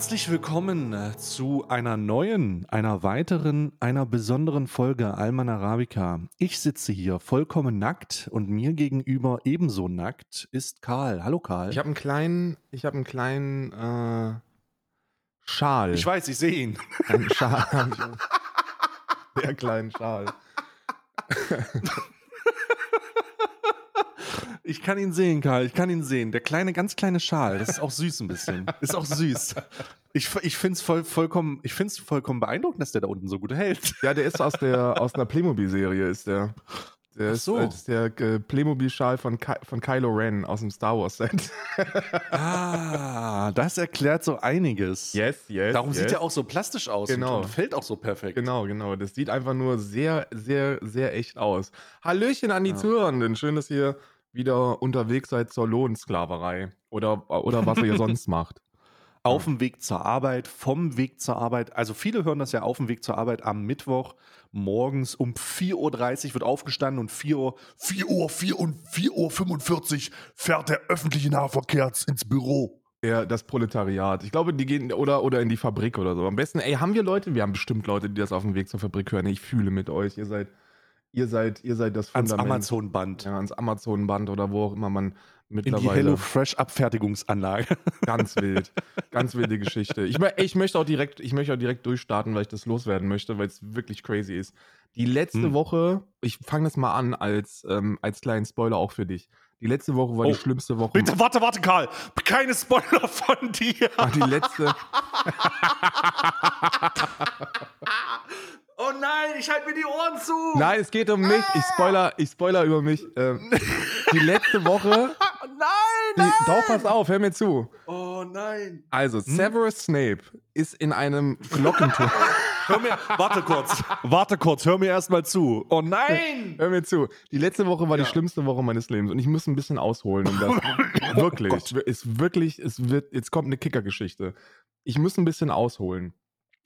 Herzlich willkommen äh, zu einer neuen, einer weiteren, einer besonderen Folge Alman Arabica. Ich sitze hier vollkommen nackt und mir gegenüber ebenso nackt ist Karl. Hallo Karl. Ich habe einen kleinen, ich habe einen kleinen äh, Schal. Ich weiß, ich sehe ihn. Einen Schal. Sehr kleinen Schal. Ich kann ihn sehen, Karl. Ich kann ihn sehen. Der kleine, ganz kleine Schal. Das ist auch süß ein bisschen. Ist auch süß. Ich, ich finde es voll, vollkommen, ich find's vollkommen beeindruckend, dass der da unten so gut hält. Ja, der ist aus der aus einer Playmobil-Serie, ist der. Der Ach ist, so. das ist der äh, Playmobil-Schal von, Ky von Kylo Ren aus dem Star Wars-Set. Ah, das erklärt so einiges. Yes, yes. Darum yes. sieht er auch so plastisch aus Genau. und, und fällt auch so perfekt. Genau, genau. Das sieht einfach nur sehr, sehr, sehr echt aus. Hallöchen an die Zuhörenden. Schön, dass ihr wieder unterwegs seid zur Lohnsklaverei. Oder, oder was ihr sonst macht. Auf dem Weg zur Arbeit, vom Weg zur Arbeit. Also viele hören das ja auf dem Weg zur Arbeit am Mittwoch morgens um 4.30 Uhr wird aufgestanden und 4 Uhr, 4 Uhr, 4 und 4 Uhr 45 fährt der öffentliche Nahverkehr ins Büro. Ja, das Proletariat. Ich glaube, die gehen oder, oder in die Fabrik oder so. Am besten, ey, haben wir Leute? Wir haben bestimmt Leute, die das auf dem Weg zur Fabrik hören. Ich fühle mit euch. Ihr seid, ihr seid, ihr seid das Ans Fundament. Amazon-Band. Ja, ans Amazon-Band oder wo auch immer man In die mittlerweile. HelloFresh-Abfertigungsanlage. Ganz wild. Ganz wilde Geschichte. Ich, ich möchte auch direkt, ich möchte auch direkt durchstarten, weil ich das loswerden möchte, weil es wirklich crazy ist. Die letzte Hm. Woche, ich fange das mal an als, ähm, als kleinen Spoiler auch für dich. Die letzte Woche war Oh. die schlimmste Woche. Bitte, warte, warte, Karl. Keine Spoiler von dir. War die letzte, Oh nein, ich halte mir die Ohren zu. Nein, es geht um mich. Ich spoiler, ich spoiler über mich. Ähm, die letzte Woche. Nein, Die, doch, pass auf, hör mir zu. Oh nein. Also, Severus Snape ist in einem Glockenturm. Hör mir, warte kurz, warte kurz, hör mir erstmal zu. Oh nein! hör mir zu. Die letzte Woche war die schlimmste Woche meines Lebens und ich muss ein bisschen ausholen. Um das, wirklich. ist wirklich, es wird, jetzt kommt eine Kickergeschichte. Ich muss ein bisschen ausholen.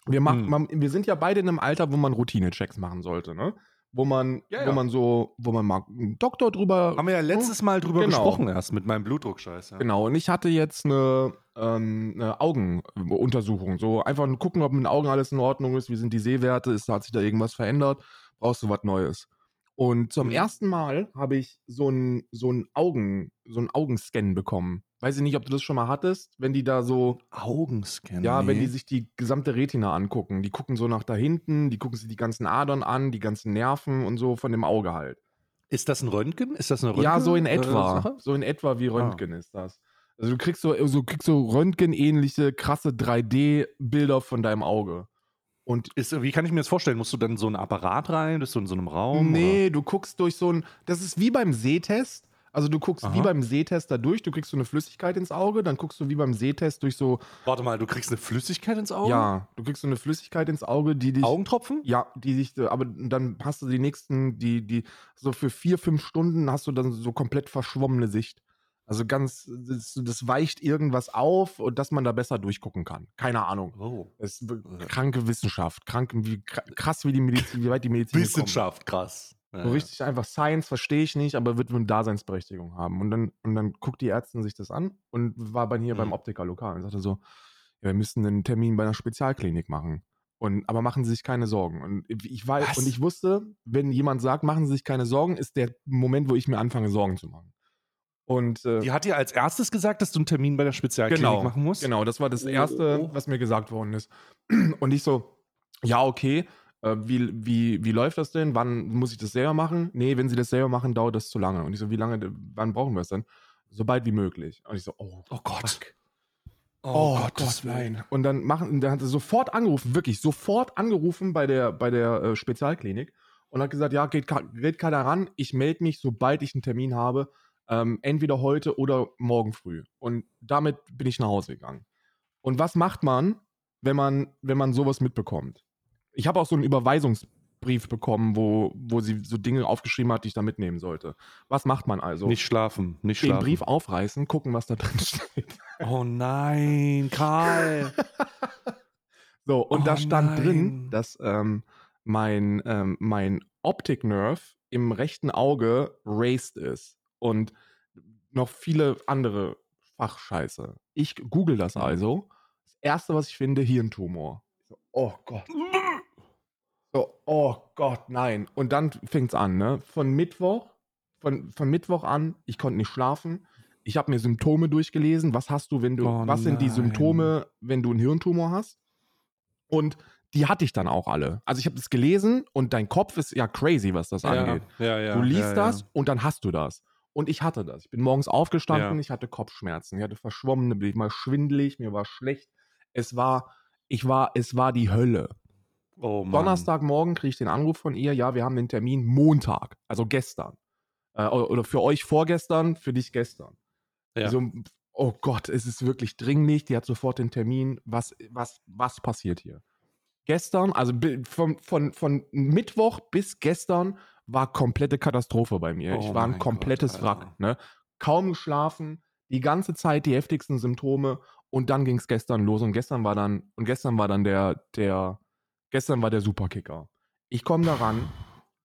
Wir, machen, Hm. man, wir sind ja beide in einem Alter, wo man Routine-Checks machen sollte, ne? Wo man, Ja, ja. wo man so, wo man mal einen Doktor drüber Haben wir ja letztes Mal drüber Genau. gesprochen erst mit meinem Blutdruckscheiß. Ja. Genau, und ich hatte jetzt eine, ähm, eine Augenuntersuchung. So einfach nur gucken, ob mit den Augen alles in Ordnung ist, wie sind die Sehwerte, ist, hat sich da irgendwas verändert, brauchst du was Neues. Und zum Mhm. ersten Mal habe ich so einen so einen Augen, so einen Augenscan bekommen. Weiß ich nicht, ob du das schon mal hattest, wenn die da so, Augenscan. ja, wenn die sich die gesamte Retina angucken. Die gucken so nach da hinten, die gucken sich die ganzen Adern an, die ganzen Nerven und so von dem Auge halt. Ist das ein Röntgen? Ist das eine Röntgen? Ja, so in äh, etwa. So in etwa wie Röntgen ist das. Also du kriegst so, so, kriegst so Röntgen-ähnliche, krasse 3D-Bilder von deinem Auge. Und Ist, wie kann ich mir das vorstellen? Musst du dann so einen Apparat rein? Bist du in so einem Raum? nee, du guckst durch so ein, das ist wie beim Sehtest. Also du guckst wie Aha. beim Sehtest da durch, du kriegst so eine Flüssigkeit ins Auge, dann guckst du wie beim Sehtest durch so? Warte mal, du kriegst eine Flüssigkeit ins Auge? ja, du kriegst so eine Flüssigkeit ins Auge, die dich, Augentropfen? ja, die sich, aber dann hast du die nächsten, die, die, so für vier, fünf Stunden hast du dann so komplett verschwommene Sicht. Also ganz, das, das weicht irgendwas auf und dass man da besser durchgucken kann. Keine Ahnung. Oh. Es ist kranke Wissenschaft. Krank, wie, krass, wie, die Medizin, wie weit die Medizin. Wissenschaft, krass. So richtig einfach Science verstehe ich nicht, aber wird eine Daseinsberechtigung haben. Und dann, und dann guckt die Ärztin sich das an und war bei hier Mhm. beim Optiker lokal und sagte so, ja, wir müssen einen Termin bei einer Spezialklinik machen. Und, aber machen Sie sich keine Sorgen. Und ich weiß, Was? und ich wusste, wenn jemand sagt, machen Sie sich keine Sorgen, ist der Moment, wo ich mir anfange, Sorgen zu machen. Und äh, Die hat dir als erstes gesagt, dass du einen Termin bei der Spezialklinik genau, machen musst? Genau, das war das Oh, Erste, oh. was mir gesagt worden ist. Und ich so, ja, okay, äh, wie, wie, wie läuft das denn? Wann muss ich das selber machen? Nee, wenn Sie das selber machen, dauert das zu lange. Und ich so, wie lange, wann brauchen wir es denn? So bald wie möglich. Und ich so, oh, Oh Gott. fuck. Oh, Oh, Gott, Willen. nein. Und dann machen, dann hat er sofort angerufen, wirklich sofort angerufen bei der, bei der äh, Spezialklinik und hat gesagt, ja, geht, geht keiner ran, ich melde mich, sobald ich einen Termin habe, ähm, entweder heute oder morgen früh. Und damit bin ich nach Hause gegangen. Und was macht man, wenn man, wenn man sowas mitbekommt? Ich habe auch so einen Überweisungsbrief bekommen, wo, wo sie so Dinge aufgeschrieben hat, die ich da mitnehmen sollte. Was macht man also? Nicht schlafen, nicht den schlafen. Brief aufreißen, gucken, was da drin steht. Oh nein, Karl. So, und Oh da stand nein. drin, dass ähm, mein, ähm, mein Optic Nerve im rechten Auge raised ist. Und noch viele andere Fachscheiße. Ich google das Mhm. also. Erste, was ich finde, Hirntumor. Oh Gott. So, oh Gott, nein. Und dann fängt es an, ne? Von Mittwoch, von, von Mittwoch an, ich konnte nicht schlafen. Ich habe mir Symptome durchgelesen. Was hast du, wenn du, Oh was sind die. Symptome, wenn du einen Hirntumor hast? Und die hatte ich dann auch alle. Also ich habe das gelesen und dein Kopf ist ja crazy, was das angeht. ja, ja. Du liest ja, das Ja. und dann hast du das. Und ich hatte das. Ich bin morgens aufgestanden, Ja. ich hatte Kopfschmerzen, ich hatte verschwommene Blick, mal schwindelig, mir war schlecht. Es war, ich war, es war die Hölle. Oh. Donnerstagmorgen kriege ich den Anruf von ihr, ja, wir haben den Termin Montag, also gestern. Äh, oder für euch vorgestern, für dich gestern. Ja. So, oh Gott, es ist wirklich dringlich, die hat sofort den Termin. Was, was, was passiert hier? Gestern, also von, von, von Mittwoch bis gestern war komplette Katastrophe bei mir. Oh ich war ein komplettes Gott, Wrack. Ne? Kaum geschlafen, die ganze Zeit die heftigsten Symptome und dann ging es gestern los und gestern war dann, und gestern war dann der, der, gestern war der Superkicker. Ich komme daran,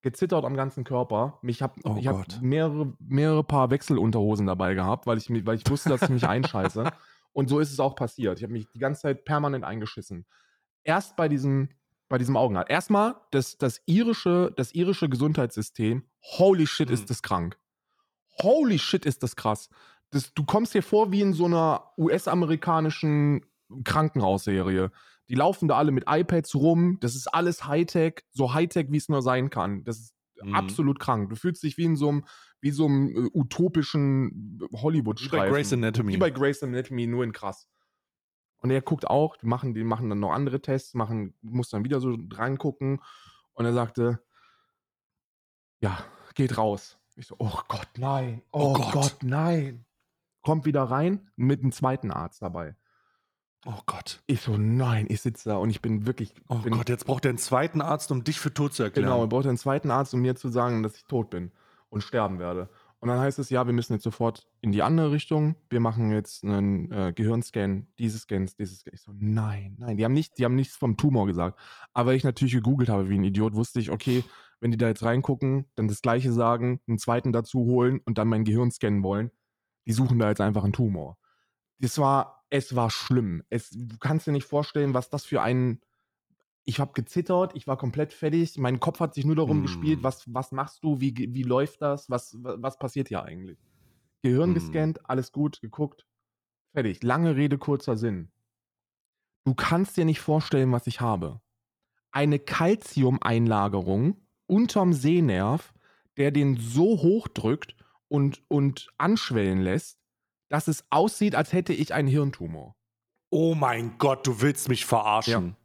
gezittert am ganzen Körper. Hab, Oh ich habe Gott. mehrere, mehrere Paar Wechselunterhosen dabei gehabt, weil ich, weil ich wusste, dass ich mich einscheiße. Und so ist es auch passiert. Ich habe mich die ganze Zeit permanent eingeschissen. Erst bei diesem, bei diesem Augenarzt. Erstmal das, das, irische, das irische Gesundheitssystem. Holy shit, Mhm. ist das krank. Holy shit, ist das krass. Das, du kommst dir vor wie in so einer US-amerikanischen Krankenhausserie. Die laufen da alle mit iPads rum. Das ist alles Hightech, so Hightech, wie es nur sein kann. Das ist Mhm. absolut krank. Du fühlst dich wie in so einem, wie so einem äh, utopischen hollywood Wie bei Grey's Anatomy. Wie bei Grey's Anatomy, nur in krass. Und er guckt auch, die machen, die machen dann noch andere Tests, machen, muss dann wieder so reingucken. Und er sagte, ja, geht raus. Ich so, oh Gott, nein. Oh, Oh Gott. Gott. nein. Kommt wieder rein mit einem zweiten Arzt dabei. Oh Gott. Ich so, nein, ich sitze da und ich bin wirklich. Oh bin, Gott, jetzt braucht er einen zweiten Arzt, um dich für tot zu erklären. Genau, er braucht einen zweiten Arzt, um mir zu sagen, dass ich tot bin und sterben werde. Und dann heißt es, ja, wir müssen jetzt sofort in die andere Richtung. Wir machen jetzt einen äh, Gehirnscan, diese Scans, dieses Scan. Ich so, nein, nein. Die haben, nicht, die haben nichts vom Tumor gesagt. Aber weil ich natürlich gegoogelt habe wie ein Idiot, wusste ich, okay, wenn die da jetzt reingucken, dann das Gleiche sagen, einen zweiten dazu holen und dann mein Gehirn scannen wollen, die suchen da jetzt einfach einen Tumor. Das war, es war schlimm. Es, du kannst dir nicht vorstellen, was das für ein. Ich habe gezittert, ich war komplett fertig, mein Kopf hat sich nur darum Mm. gespielt, was, was machst du, wie, wie läuft das, was, was passiert hier eigentlich? Gehirn Mm. gescannt, alles gut, geguckt, fertig. Lange Rede, kurzer Sinn. Du kannst dir nicht vorstellen, was ich habe. Eine Calcium-Einlagerung unterm Sehnerv, der den so hochdrückt und, und anschwellen lässt, dass es aussieht, als hätte ich einen Hirntumor. Oh mein Gott, du willst mich verarschen.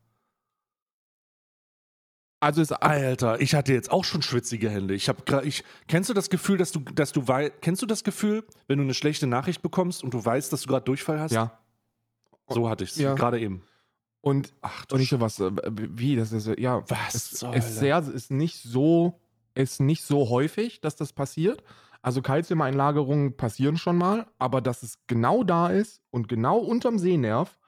Also es Alter, ich hatte jetzt auch schon schwitzige Hände. Ich habe ich kennst du das Gefühl, dass du, dass du kennst du das Gefühl, wenn du eine schlechte Nachricht bekommst und du weißt, dass du gerade Durchfall hast? ja. So hatte ich es Ja. gerade eben. Und, Ach du und ich so was, äh, wie, das ist, ja, Was es, es Hölle? sehr, ist nicht so, ist nicht so häufig, dass das passiert. Also Kalziumeinlagerungen passieren schon mal, aber dass es genau da ist und genau unterm Sehnerv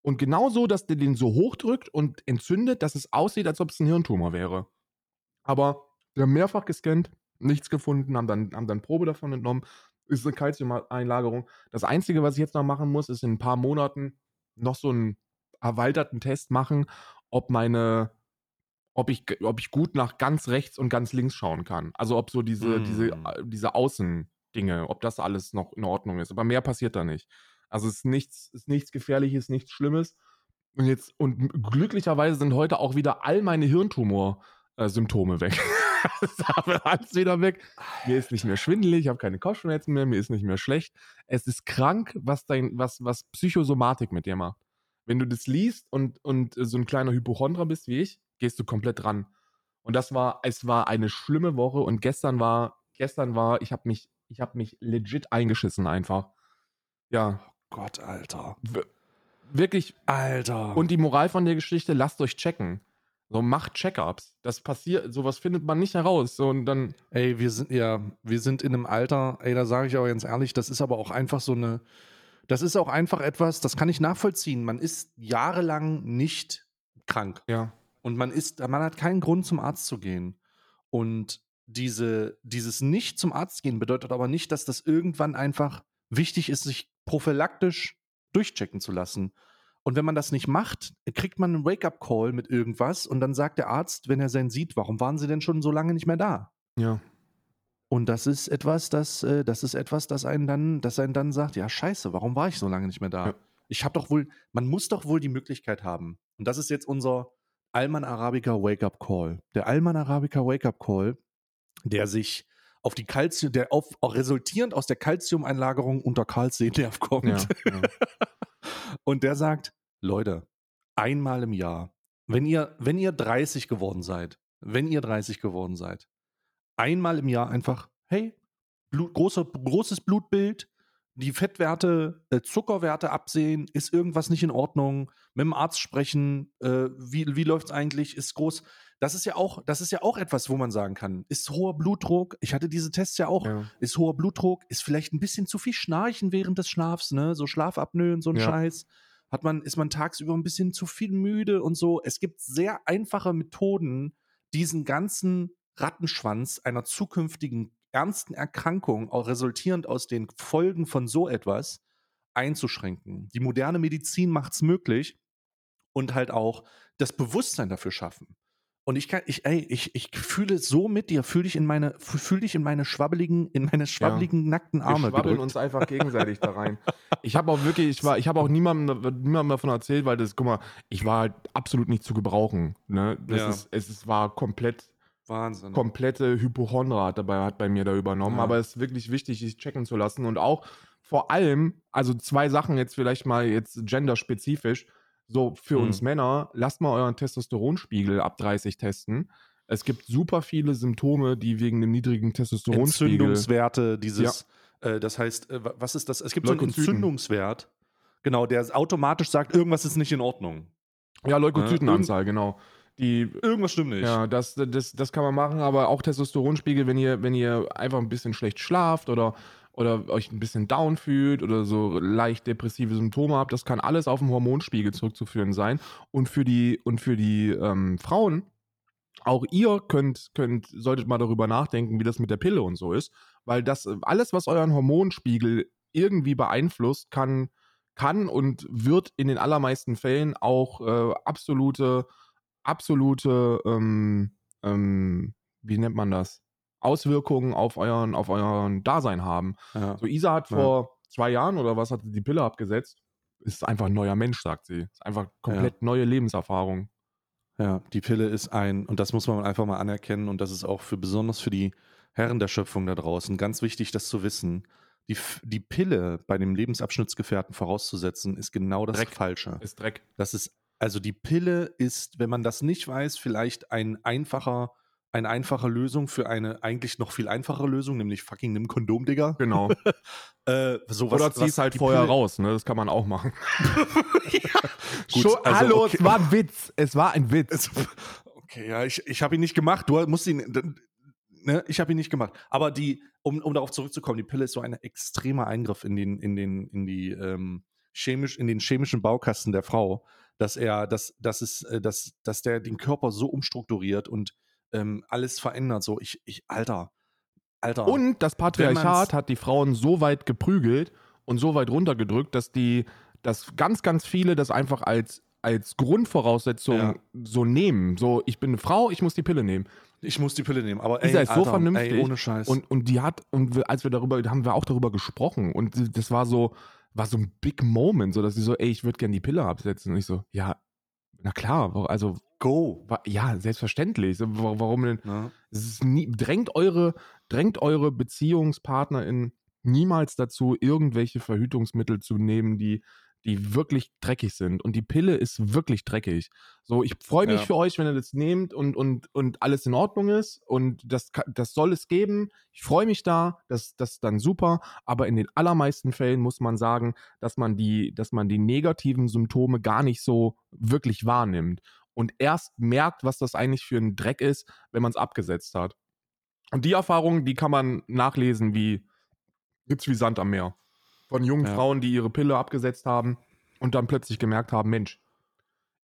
und genau so, dass der den so hochdrückt und entzündet, dass es aussieht, als ob es ein Hirntumor wäre. Aber wir haben mehrfach gescannt, nichts gefunden, haben dann, haben dann Probe davon entnommen. Ist eine Kalziumeinlagerung. Das Einzige, was ich jetzt noch machen muss, ist in ein paar Monaten noch so einen erweiterten Test machen, ob meine, ob ich, ob ich gut nach ganz rechts und ganz links schauen kann. Also ob so diese, Mm. diese, äh, diese Außendinge, ob das alles noch in Ordnung ist. Aber mehr passiert da nicht. Also es ist nichts, ist nichts Gefährliches, nichts Schlimmes. Und jetzt, und glücklicherweise sind heute auch wieder all meine Hirntumor-Symptome weg. das ist alles wieder weg. Mir ist nicht mehr schwindelig, ich habe keine Kopfschmerzen mehr, mir ist nicht mehr schlecht. Es ist krank, was dein, was, was Psychosomatik mit dir macht. Wenn du das liest und, und so ein kleiner Hypochondra bist wie ich, gehst du komplett dran. Und das war, es war eine schlimme Woche und gestern war, gestern war, ich habe mich, ich habe mich legit eingeschissen einfach. Ja, Gott, Alter. w- wirklich. Alter. Und die Moral von der Geschichte, lasst euch checken. So, macht Check-ups. Das passiert, sowas findet man nicht heraus. So, und dann, Ey, wir sind ja, wir sind in einem Alter, ey, da sage ich aber ganz ehrlich, das ist aber auch einfach so eine, das ist auch einfach etwas, das kann ich nachvollziehen. Man ist jahrelang nicht krank ja, und man ist, man hat keinen Grund zum Arzt zu gehen. Und diese, dieses nicht zum Arzt gehen bedeutet aber nicht, dass das irgendwann einfach wichtig ist, sich prophylaktisch durchchecken zu lassen. Und wenn man das nicht macht, kriegt man einen Wake-up-Call mit irgendwas und dann sagt der Arzt, wenn er seinen sieht, warum waren Sie denn schon so lange nicht mehr da? Ja. Und das ist etwas, das, äh, das ist etwas, das einen dann, das einen dann sagt, ja, scheiße, warum war ich so lange nicht mehr da? Ja. Ich habe doch wohl, man muss doch wohl die Möglichkeit haben. Und das ist jetzt unser Alman Arabica Wake-up Call. Der Alman Arabica Wake-up Call, der sich auf die Calcium, der auf, auch resultierend aus der Calciumeinlagerung unter Karlsee-Nerv kommt. Ja, ja. Und der sagt, Leute, einmal im Jahr, wenn ihr, wenn ihr 30 geworden seid, wenn ihr 30 geworden seid, einmal im Jahr einfach, hey, Blut, großer, großes Blutbild, die Fettwerte, äh, Zuckerwerte absehen, ist irgendwas nicht in Ordnung, mit dem Arzt sprechen, äh, wie, wie läuft es eigentlich, ist groß. Das ist ja auch, das ist ja auch etwas, wo man sagen kann, ist hoher Blutdruck, ich hatte diese Tests ja auch, Ja. ist hoher Blutdruck, ist vielleicht ein bisschen zu viel Schnarchen während des Schlafs, ne? So Schlafapnoe und so ein Ja. Scheiß. Hat man, ist man tagsüber ein bisschen zu viel müde und so. Es gibt sehr einfache Methoden, diesen ganzen Rattenschwanz einer zukünftigen ernsten Erkrankung, auch resultierend aus den Folgen von so etwas, einzuschränken. Die moderne Medizin macht es möglich und halt auch das Bewusstsein dafür schaffen. Und ich kann, ich, ey, ich, ich fühle so mit dir, fühle dich in meine, fühle dich in meine schwabbeligen, in meine schwabbeligen, nackten Wir Arme schwabbeln gedrückt. uns einfach gegenseitig da rein. Ich habe auch wirklich, ich war, ich habe auch niemandem, niemandem davon erzählt, weil das, guck mal, ich war halt absolut nicht zu gebrauchen. Ne? Das Ja. ist, es ist, war komplett, Wahnsinn. komplette Hypochondra hat dabei hat bei mir da übernommen. Ja. Aber es ist wirklich wichtig, sich checken zu lassen und auch vor allem, also zwei Sachen jetzt vielleicht mal jetzt genderspezifisch. So für Mhm. uns Männer, lasst mal euren Testosteronspiegel ab 30 testen. Es gibt super viele Symptome, die wegen dem niedrigen Testosteronspiegel Entzündungswerte, dieses, äh, das heißt, äh, wa- was ist das? Es gibt so einen Leukozyten. Entzündungswert, genau, der automatisch sagt, irgendwas ist nicht in Ordnung. Ja, Leukozytenanzahl, genau. Die, Irgendwas stimmt nicht. ja, das, das, das kann man machen, aber auch Testosteronspiegel, wenn ihr, wenn ihr einfach ein bisschen schlecht schlaft oder, oder euch ein bisschen down fühlt oder so leicht depressive Symptome habt, das kann alles auf den Hormonspiegel zurückzuführen sein. Und für die, und für die ähm, Frauen, auch ihr könnt, könnt, solltet mal darüber nachdenken, wie das mit der Pille und so ist, weil das alles, was euren Hormonspiegel irgendwie beeinflusst, kann, kann und wird in den allermeisten Fällen auch äh, absolute, absolute, ähm, ähm, wie nennt man das? Auswirkungen auf euren, auf euren Dasein haben. Ja. So, Isa hat Ja. vor zwei Jahren oder was hat sie die Pille abgesetzt? Ist einfach ein neuer Mensch, sagt sie. Ist einfach komplett neue Lebenserfahrung. Ja, die Pille ist ein, und das muss man einfach mal anerkennen, und das ist auch für besonders für die Herren der Schöpfung da draußen ganz wichtig, das zu wissen. Die, die Pille bei dem Lebensabschnittsgefährten vorauszusetzen, ist genau das Dreck. Falsche. Ist Dreck. Das ist, also die Pille ist, wenn man das nicht weiß, vielleicht ein einfacher, eine einfache Lösung für eine eigentlich noch viel einfachere Lösung, nämlich fucking nimm Kondom, Digga. Genau. Äh, sowas, Oder was halt die vorher Pille- raus, ne? Das kann man auch machen. Gut, Schon, also, hallo, okay. es war ein Witz. Es war ein Witz. Es- Okay, ja, ich, ich habe ihn nicht gemacht. Du musst ihn. Ne, ich habe ihn nicht gemacht. Aber die, um, um darauf zurückzukommen, die Pille ist so ein extremer Eingriff in den, in den, in die ähm, chemisch, in den chemischen Baukasten der Frau, dass er, dass, dass es, äh, dass, dass der den Körper so umstrukturiert und ähm, alles verändert. So, ich, ich, Alter, Alter. Und das Patriarchat hat die Frauen so weit geprügelt und so weit runtergedrückt, dass die, dass ganz, ganz viele das einfach als, als Grundvoraussetzung Ja. so nehmen. So, ich bin eine Frau, ich muss die Pille nehmen. ich muss die Pille nehmen. Aber ey, ist so Alter, vernünftig. Ey, ohne Scheiß. Und, und die hat, und als wir darüber, haben wir auch darüber gesprochen. Und das war so, war so ein Big Moment, so dass sie so, ey, ich würde gerne die Pille absetzen. Und ich so, ja, na klar, also, Go. wa- ja, selbstverständlich. So, wa- Warum denn? Ist nie, drängt eure, drängt eure BeziehungspartnerInnen niemals dazu, irgendwelche Verhütungsmittel zu nehmen, die, die wirklich dreckig sind. Und die Pille ist wirklich dreckig. So, ich freue mich Ja. für euch, wenn ihr das nehmt und, und, und alles in Ordnung ist. Und das, das soll es geben. Ich freue mich da, das, das ist dann super. Aber in den allermeisten Fällen muss man sagen, dass man die, dass man die negativen Symptome gar nicht so wirklich wahrnimmt. Und erst merkt, was das eigentlich für ein Dreck ist, wenn man es abgesetzt hat. Und die Erfahrung, die kann man nachlesen wie, gibt's wie Sand am Meer. Von jungen Ja. Frauen, die ihre Pille abgesetzt haben und dann plötzlich gemerkt haben, Mensch,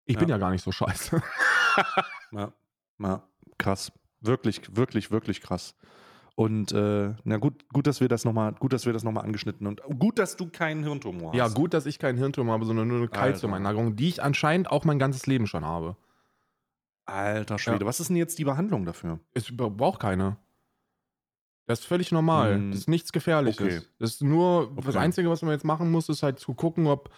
ich Ja. bin ja gar nicht so scheiße. Ja, ja, krass. Wirklich, wirklich, wirklich krass. Und äh, na gut, gut, dass wir das nochmal, gut, dass wir das nochmal angeschnitten und gut, dass du keinen Hirntumor hast. Ja, gut, dass ich keinen Hirntumor habe, sondern nur eine Kalziumeinlagerung, die ich anscheinend auch mein ganzes Leben schon habe. Alter Schwede, Ja. was ist denn jetzt die Behandlung dafür? Es braucht keine. Das ist völlig normal. Hm. Das ist nichts Gefährliches. Okay. Das ist nur, das Okay. Einzige, was man jetzt machen muss, ist halt zu gucken, ob,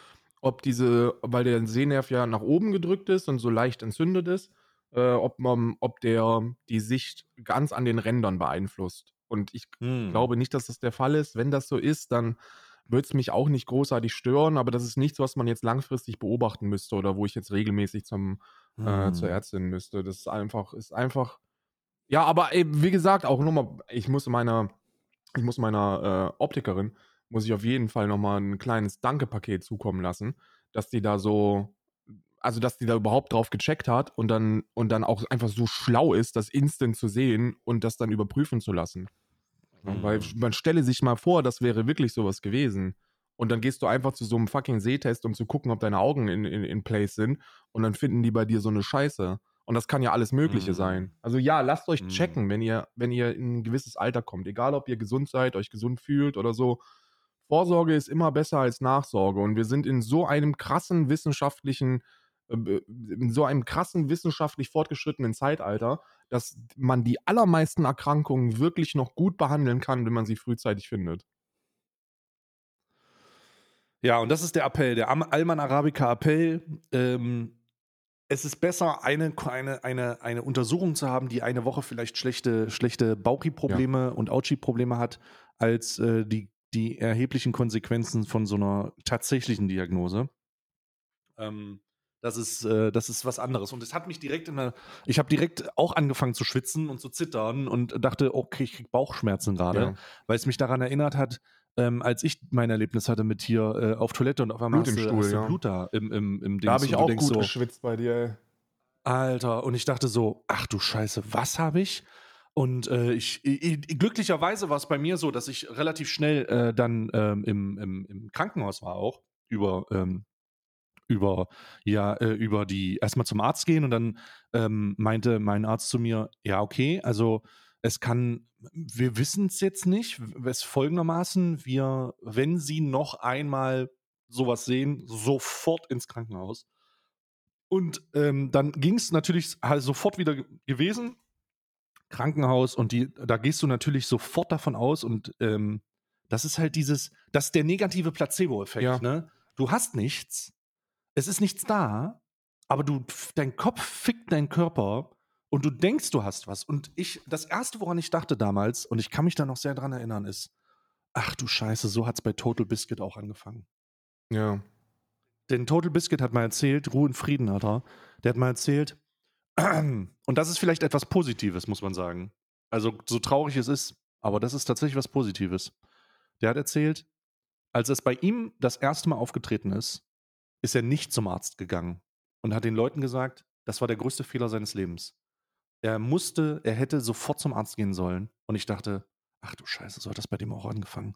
ob diese, weil der Sehnerv ja nach oben gedrückt ist und so leicht entzündet ist, äh, ob man, ob der die Sicht ganz an den Rändern beeinflusst. Und ich Hm. glaube nicht, dass das der Fall ist. Wenn das so ist, dann wird es mich auch nicht großartig stören, aber das ist nichts, was man jetzt langfristig beobachten müsste oder wo ich jetzt regelmäßig zum, äh, Hm. zur Ärztin müsste. Das ist einfach, ist einfach. Ja, aber ey, wie gesagt, auch nochmal, ich muss meiner, ich muss meiner äh, Optikerin, muss ich auf jeden Fall nochmal ein kleines Danke-Paket zukommen lassen, dass die da so, also dass die da überhaupt drauf gecheckt hat und dann, und dann auch einfach so schlau ist, das instant zu sehen und das dann überprüfen zu lassen. Mhm. Weil man stelle sich mal vor, das wäre wirklich sowas gewesen. Und dann gehst du einfach zu so einem fucking Sehtest, um zu gucken, ob deine Augen in, in, in place sind. Und dann finden die bei dir so eine Scheiße. Und das kann ja alles Mögliche Mhm. sein. Also ja, lasst euch Mhm. checken, wenn ihr, wenn ihr in ein gewisses Alter kommt. Egal, ob ihr gesund seid, euch gesund fühlt oder so. Vorsorge ist immer besser als Nachsorge. Und wir sind in so einem krassen wissenschaftlichen, äh, in so einem krassen wissenschaftlich fortgeschrittenen Zeitalter, dass man die allermeisten Erkrankungen wirklich noch gut behandeln kann, wenn man sie frühzeitig findet. Ja, und das ist der Appell, der Alman Arabica Appell. Ähm, es ist besser, eine, eine, eine, eine Untersuchung zu haben, die eine Woche vielleicht schlechte, schlechte Bauchi-Probleme und Auchi-Probleme hat, als äh, die, die erheblichen Konsequenzen von so einer tatsächlichen Diagnose. Ähm, das ist, äh, das ist was anderes. Und es hat mich direkt in der, ich habe direkt auch angefangen zu schwitzen und zu zittern und dachte, okay, ich krieg Bauchschmerzen gerade Ja. weil es mich daran erinnert hat, ähm, als ich mein Erlebnis hatte mit hier äh, auf Toilette und auf einmal Blut im hast du- Stuhl, hast ja. Blut da im, im, im Dings Da habe ich auch gut so, geschwitzt bei dir. ey. Alter, und ich dachte so, ach du Scheiße, was habe ich? Und äh, ich, ich, glücklicherweise war es bei mir so, dass ich relativ schnell äh, dann ähm, im, im, im Krankenhaus war auch über ähm, über ja äh, über die erstmal zum Arzt gehen und dann ähm, meinte mein Arzt zu mir, ja okay, also es kann, wir wissen es jetzt nicht, es folgendermaßen, wir, wenn Sie noch einmal sowas sehen, sofort ins Krankenhaus. Und ähm, dann ging es natürlich halt sofort wieder ge- gewesen. Krankenhaus und die, da gehst du natürlich sofort davon aus und ähm, das ist halt dieses, das ist der negative Placebo-Effekt, Ja. ne? Du hast nichts, es ist nichts da, aber du, dein Kopf fickt deinen Körper und du denkst, du hast was. Und ich, das erste, woran ich dachte damals, und ich kann mich da noch sehr dran erinnern, ist, ach du Scheiße, so hat es bei Total Biscuit auch angefangen. Ja. Denn Total Biscuit hat mal erzählt, Ruhe und Frieden, Alter. Der hat mal erzählt, und das ist vielleicht etwas Positives, muss man sagen. Also, so traurig es ist, aber das ist tatsächlich was Positives. Der hat erzählt, als es bei ihm das erste Mal aufgetreten ist, ist er nicht zum Arzt gegangen und hat den Leuten gesagt, das war der größte Fehler seines Lebens. Er musste, er hätte sofort zum Arzt gehen sollen. Und ich dachte, ach du Scheiße, so hat das bei dem auch angefangen.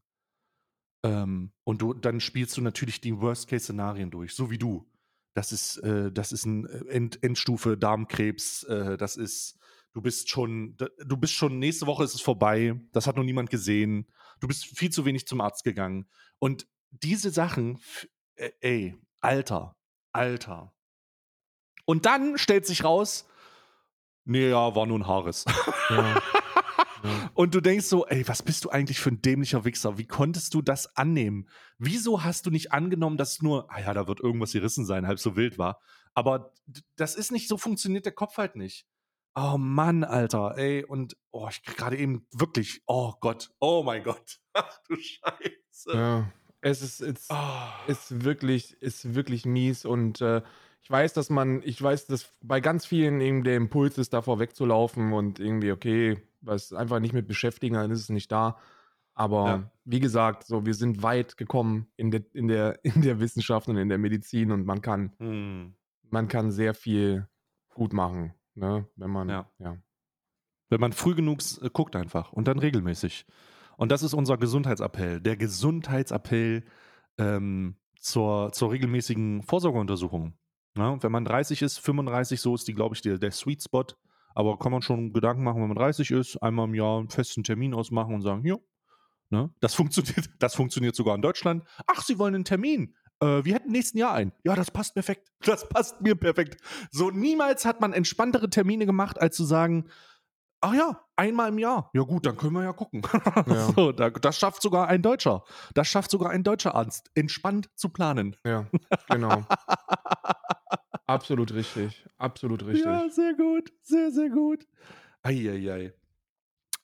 Ähm, und du, dann spielst du natürlich die Worst-Case-Szenarien durch, so wie du. Das ist, äh, das ist ein End, Endstufe Darmkrebs, äh, das ist, du bist schon, du bist schon, nächste Woche ist es vorbei, das hat noch niemand gesehen, du bist viel zu wenig zum Arzt gegangen. Und diese Sachen, äh, ey, Alter, Alter. Und dann stellt sich raus, nee, ja, war nur ein Haares. ja. ja. Und du denkst so, ey, was bist du eigentlich für ein dämlicher Wichser? Wie konntest du das annehmen? Wieso hast du nicht angenommen, dass nur, ah ja, da wird irgendwas gerissen sein, halb so wild war? Aber das ist nicht so, funktioniert der Kopf halt nicht. Oh Mann, Alter, ey, und oh, ich krieg gerade eben wirklich, oh Gott, oh mein Gott, ach du Scheiße. ja. Es ist, es Ah. ist wirklich, ist wirklich mies und äh, ich weiß, dass man, ich weiß, dass bei ganz vielen eben der Impuls ist, davor wegzulaufen und irgendwie, okay, was einfach nicht mit beschäftigen, dann ist es nicht da. Aber Ja. wie gesagt, so, wir sind weit gekommen in der, in der, in der Wissenschaft und in der Medizin und man kann, Hm. man kann sehr viel gut machen, ne? Wenn man, Ja. ja. Wenn man früh genug äh, guckt einfach und dann regelmäßig. Und das ist unser Gesundheitsappell. Der Gesundheitsappell ähm, zur, zur regelmäßigen Vorsorgeuntersuchung. Ja, wenn man 30 ist, 35, so ist die, glaube ich, der, der Sweet Spot. Aber kann man schon Gedanken machen, wenn man 30 ist, einmal im Jahr einen festen Termin ausmachen und sagen, ja, ne? das, funktioniert, das funktioniert sogar in Deutschland. Ach, Sie wollen einen Termin. Äh, wir hätten nächsten Jahr einen. Ja, das passt perfekt. Das passt mir perfekt. So, niemals hat man entspanntere Termine gemacht, als zu sagen, ach ja, einmal im Jahr. Ja gut, dann können wir ja gucken. Ja. so, da, das schafft sogar ein Deutscher. Das schafft sogar ein deutscher Arzt, entspannt zu planen. Ja, genau. Absolut richtig. Absolut richtig. Ja, sehr gut. Sehr, sehr gut. Eieiei.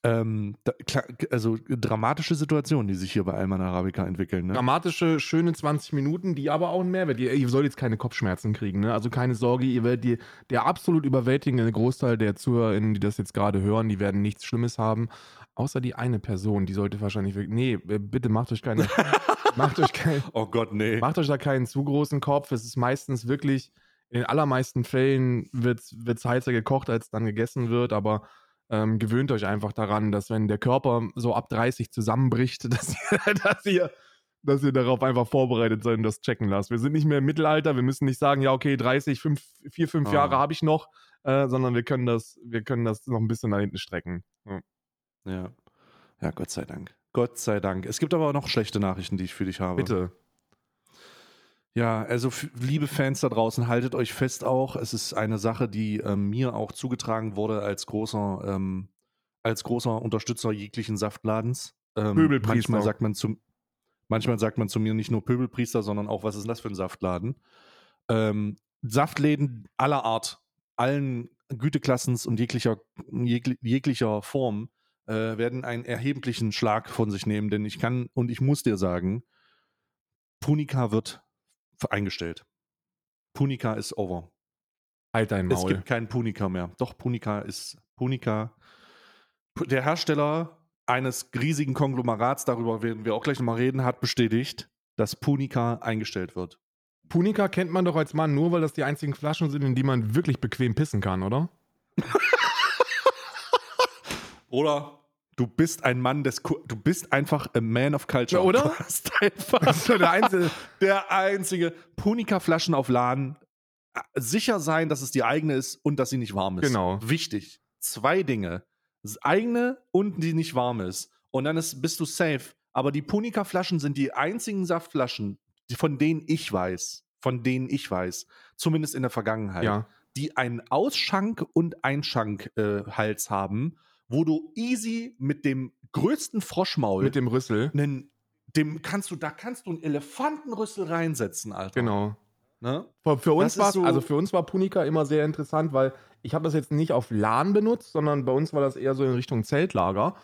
Ähm, da, klar, also dramatische Situationen, die sich hier bei Alman Arabica entwickeln. Ne? Dramatische, schöne 20 Minuten, die aber auch einen Mehrwert. Ihr, ihr sollt jetzt keine Kopfschmerzen kriegen, ne? Also keine Sorge, ihr werdet die, der absolut überwältigende Großteil der ZuhörerInnen, die das jetzt gerade hören, die werden nichts Schlimmes haben. Außer die eine Person, die sollte wahrscheinlich wirklich. Nee, äh, bitte macht euch keine. macht euch kein, Oh Gott, nee. Macht euch da keinen zu großen Kopf. Es ist meistens wirklich, in den allermeisten Fällen wird es heißer gekocht, als dann gegessen wird, aber ähm, gewöhnt euch einfach daran, dass wenn der Körper so ab 30 zusammenbricht, dass ihr, dass ihr, dass ihr darauf einfach vorbereitet seid und das checken lasst. Wir sind nicht mehr im Mittelalter, wir müssen nicht sagen, ja, okay, 30, 5, 4, 5 Ah. Jahre habe ich noch, äh, sondern wir können, das, wir können das noch ein bisschen nach hinten strecken. Ja. Ja. ja, Gott sei Dank. Gott sei Dank. Es gibt aber auch noch schlechte Nachrichten, die ich für dich habe. Bitte. Ja, also liebe Fans da draußen, haltet euch fest auch. Es ist eine Sache, die ähm, mir auch zugetragen wurde als großer, ähm, als großer Unterstützer jeglichen Saftladens. Ähm, Pöbelpriester. manchmal sagt man zum, manchmal sagt man zu mir nicht nur Pöbelpriester, sondern auch, was ist das für ein Saftladen? Ähm, Saftläden aller Art, allen Güteklassens und jeglicher, jegli- jeglicher Form äh, werden einen erheblichen Schlag von sich nehmen, denn ich kann und ich muss dir sagen, Punika wird eingestellt. Punika ist over. Halt dein Es Maul. gibt keinen Punika mehr. Doch, Punika ist Punika. Pu- Der Hersteller eines riesigen Konglomerats, darüber werden wir auch gleich nochmal reden, hat bestätigt, dass Punika eingestellt wird. Punika kennt man doch als Mann nur, weil das die einzigen Flaschen sind, in die man wirklich bequem pissen kann, oder? Oder du bist ein Mann des, Ku- du bist einfach a man of culture. Ja, oder? Du hast einfach Das ist doch der einzige. der einzige Punika-Flaschen auf Laden. Äh, Sicher sein, dass es die eigene ist und dass sie nicht warm ist. Genau. Wichtig. Zwei Dinge. Das eigene und die nicht warm ist. Und dann ist, bist du safe. Aber die Punika-Flaschen sind die einzigen Saftflaschen, von denen ich weiß, von denen ich weiß, zumindest in der Vergangenheit, Ja. die einen Ausschank- und Einschankhals haben, wo du easy mit dem größten Froschmaul Mit dem Rüssel. einen, dem kannst du, da kannst du einen Elefantenrüssel reinsetzen, Alter. Genau. Ne? Für, für uns war so- also für uns war Punika immer sehr interessant, weil ich habe das jetzt nicht auf LAN benutzt, sondern bei uns war das eher so in Richtung Zeltlager.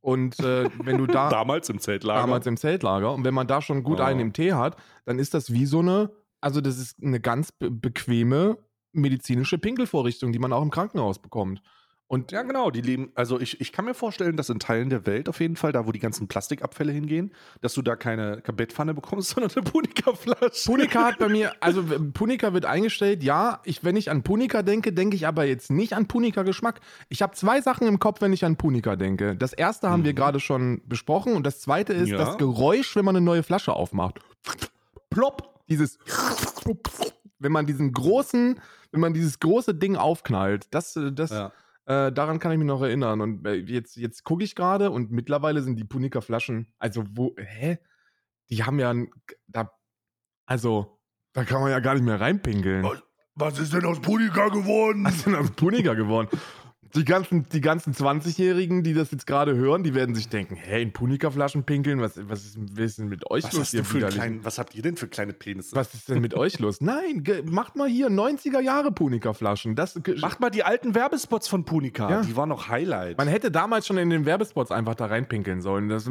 Und äh, wenn du da Damals im Zeltlager. damals im Zeltlager und wenn man da schon gut Oh. einen im Tee hat, dann ist das wie so eine, also das ist eine ganz be bequeme medizinische Pinkelvorrichtung, die man auch im Krankenhaus bekommt. Und ja, genau, die leben, also ich, ich kann mir vorstellen, dass in Teilen der Welt auf jeden Fall, da wo die ganzen Plastikabfälle hingehen, dass du da keine Bettpfanne bekommst, sondern eine Punika-Flasche. Punika hat bei mir, also Punika wird eingestellt, ja. Ich, wenn ich an Punika denke, denke ich aber jetzt nicht an Punika-Geschmack. Ich habe zwei Sachen im Kopf, wenn ich an Punika denke. Das erste haben wir Mhm. gerade schon besprochen und das zweite ist Ja. das Geräusch, wenn man eine neue Flasche aufmacht. Plopp! Dieses, wenn man diesen großen, wenn man dieses große Ding aufknallt, das, das, Ja. Äh, daran kann ich mich noch erinnern. Und äh, jetzt, jetzt gucke ich gerade und mittlerweile sind die Punika-Flaschen, also wo, hä? Die haben ja, ein- da, also, da kann man ja gar nicht mehr reinpinkeln. Oh, Was ist denn aus Punika geworden? Was ist denn aus Punika geworden? Die ganzen, die ganzen 20-Jährigen, die das jetzt gerade hören, die werden sich denken, hä, in Punika-Flaschen pinkeln? Was, was, ist, denn mit euch Was, los, hast für kleinen, was habt ihr denn für kleine Penisse? Was ist denn mit euch los? Nein, macht mal hier 90er Jahre Punika-Flaschen. Macht mal die alten Werbespots von Punika. Ja. Die waren noch Highlight. Man hätte damals schon in den Werbespots einfach da reinpinkeln sollen. Das,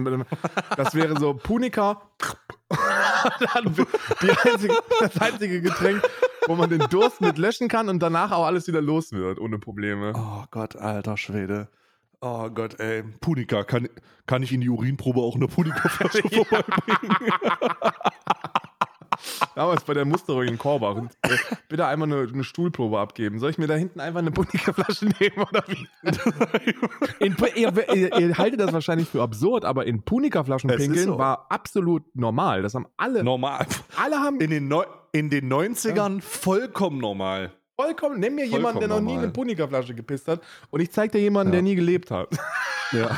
das wäre so Punika. Die einzige, das einzige Getränk, wo man den Durst mit löschen kann und danach auch alles wieder los wird, ohne Probleme. oh Gott, alter Schwede. Oh Gott, ey. Punika, kann, kann ich in die Urinprobe auch eine Punika-Flasche vorbeibringen? Damals bei der Musterung in Korbach. Und, äh, bitte einmal eine, eine Stuhlprobe abgeben. Soll ich mir da hinten einfach eine Punika-Flasche nehmen oder wie? In, ihr, ihr, ihr haltet das wahrscheinlich für absurd, aber in Punika-Flaschen pinkeln so. war absolut normal. Das haben alle, Normal. alle haben In den, Neu in den 90ern vollkommen normal. Vollkommen. Nenn mir jemanden, der noch nie in eine normal. Punika-Flasche gepisst hat. Und ich zeig dir jemanden, der Ja. nie gelebt hat. Ja.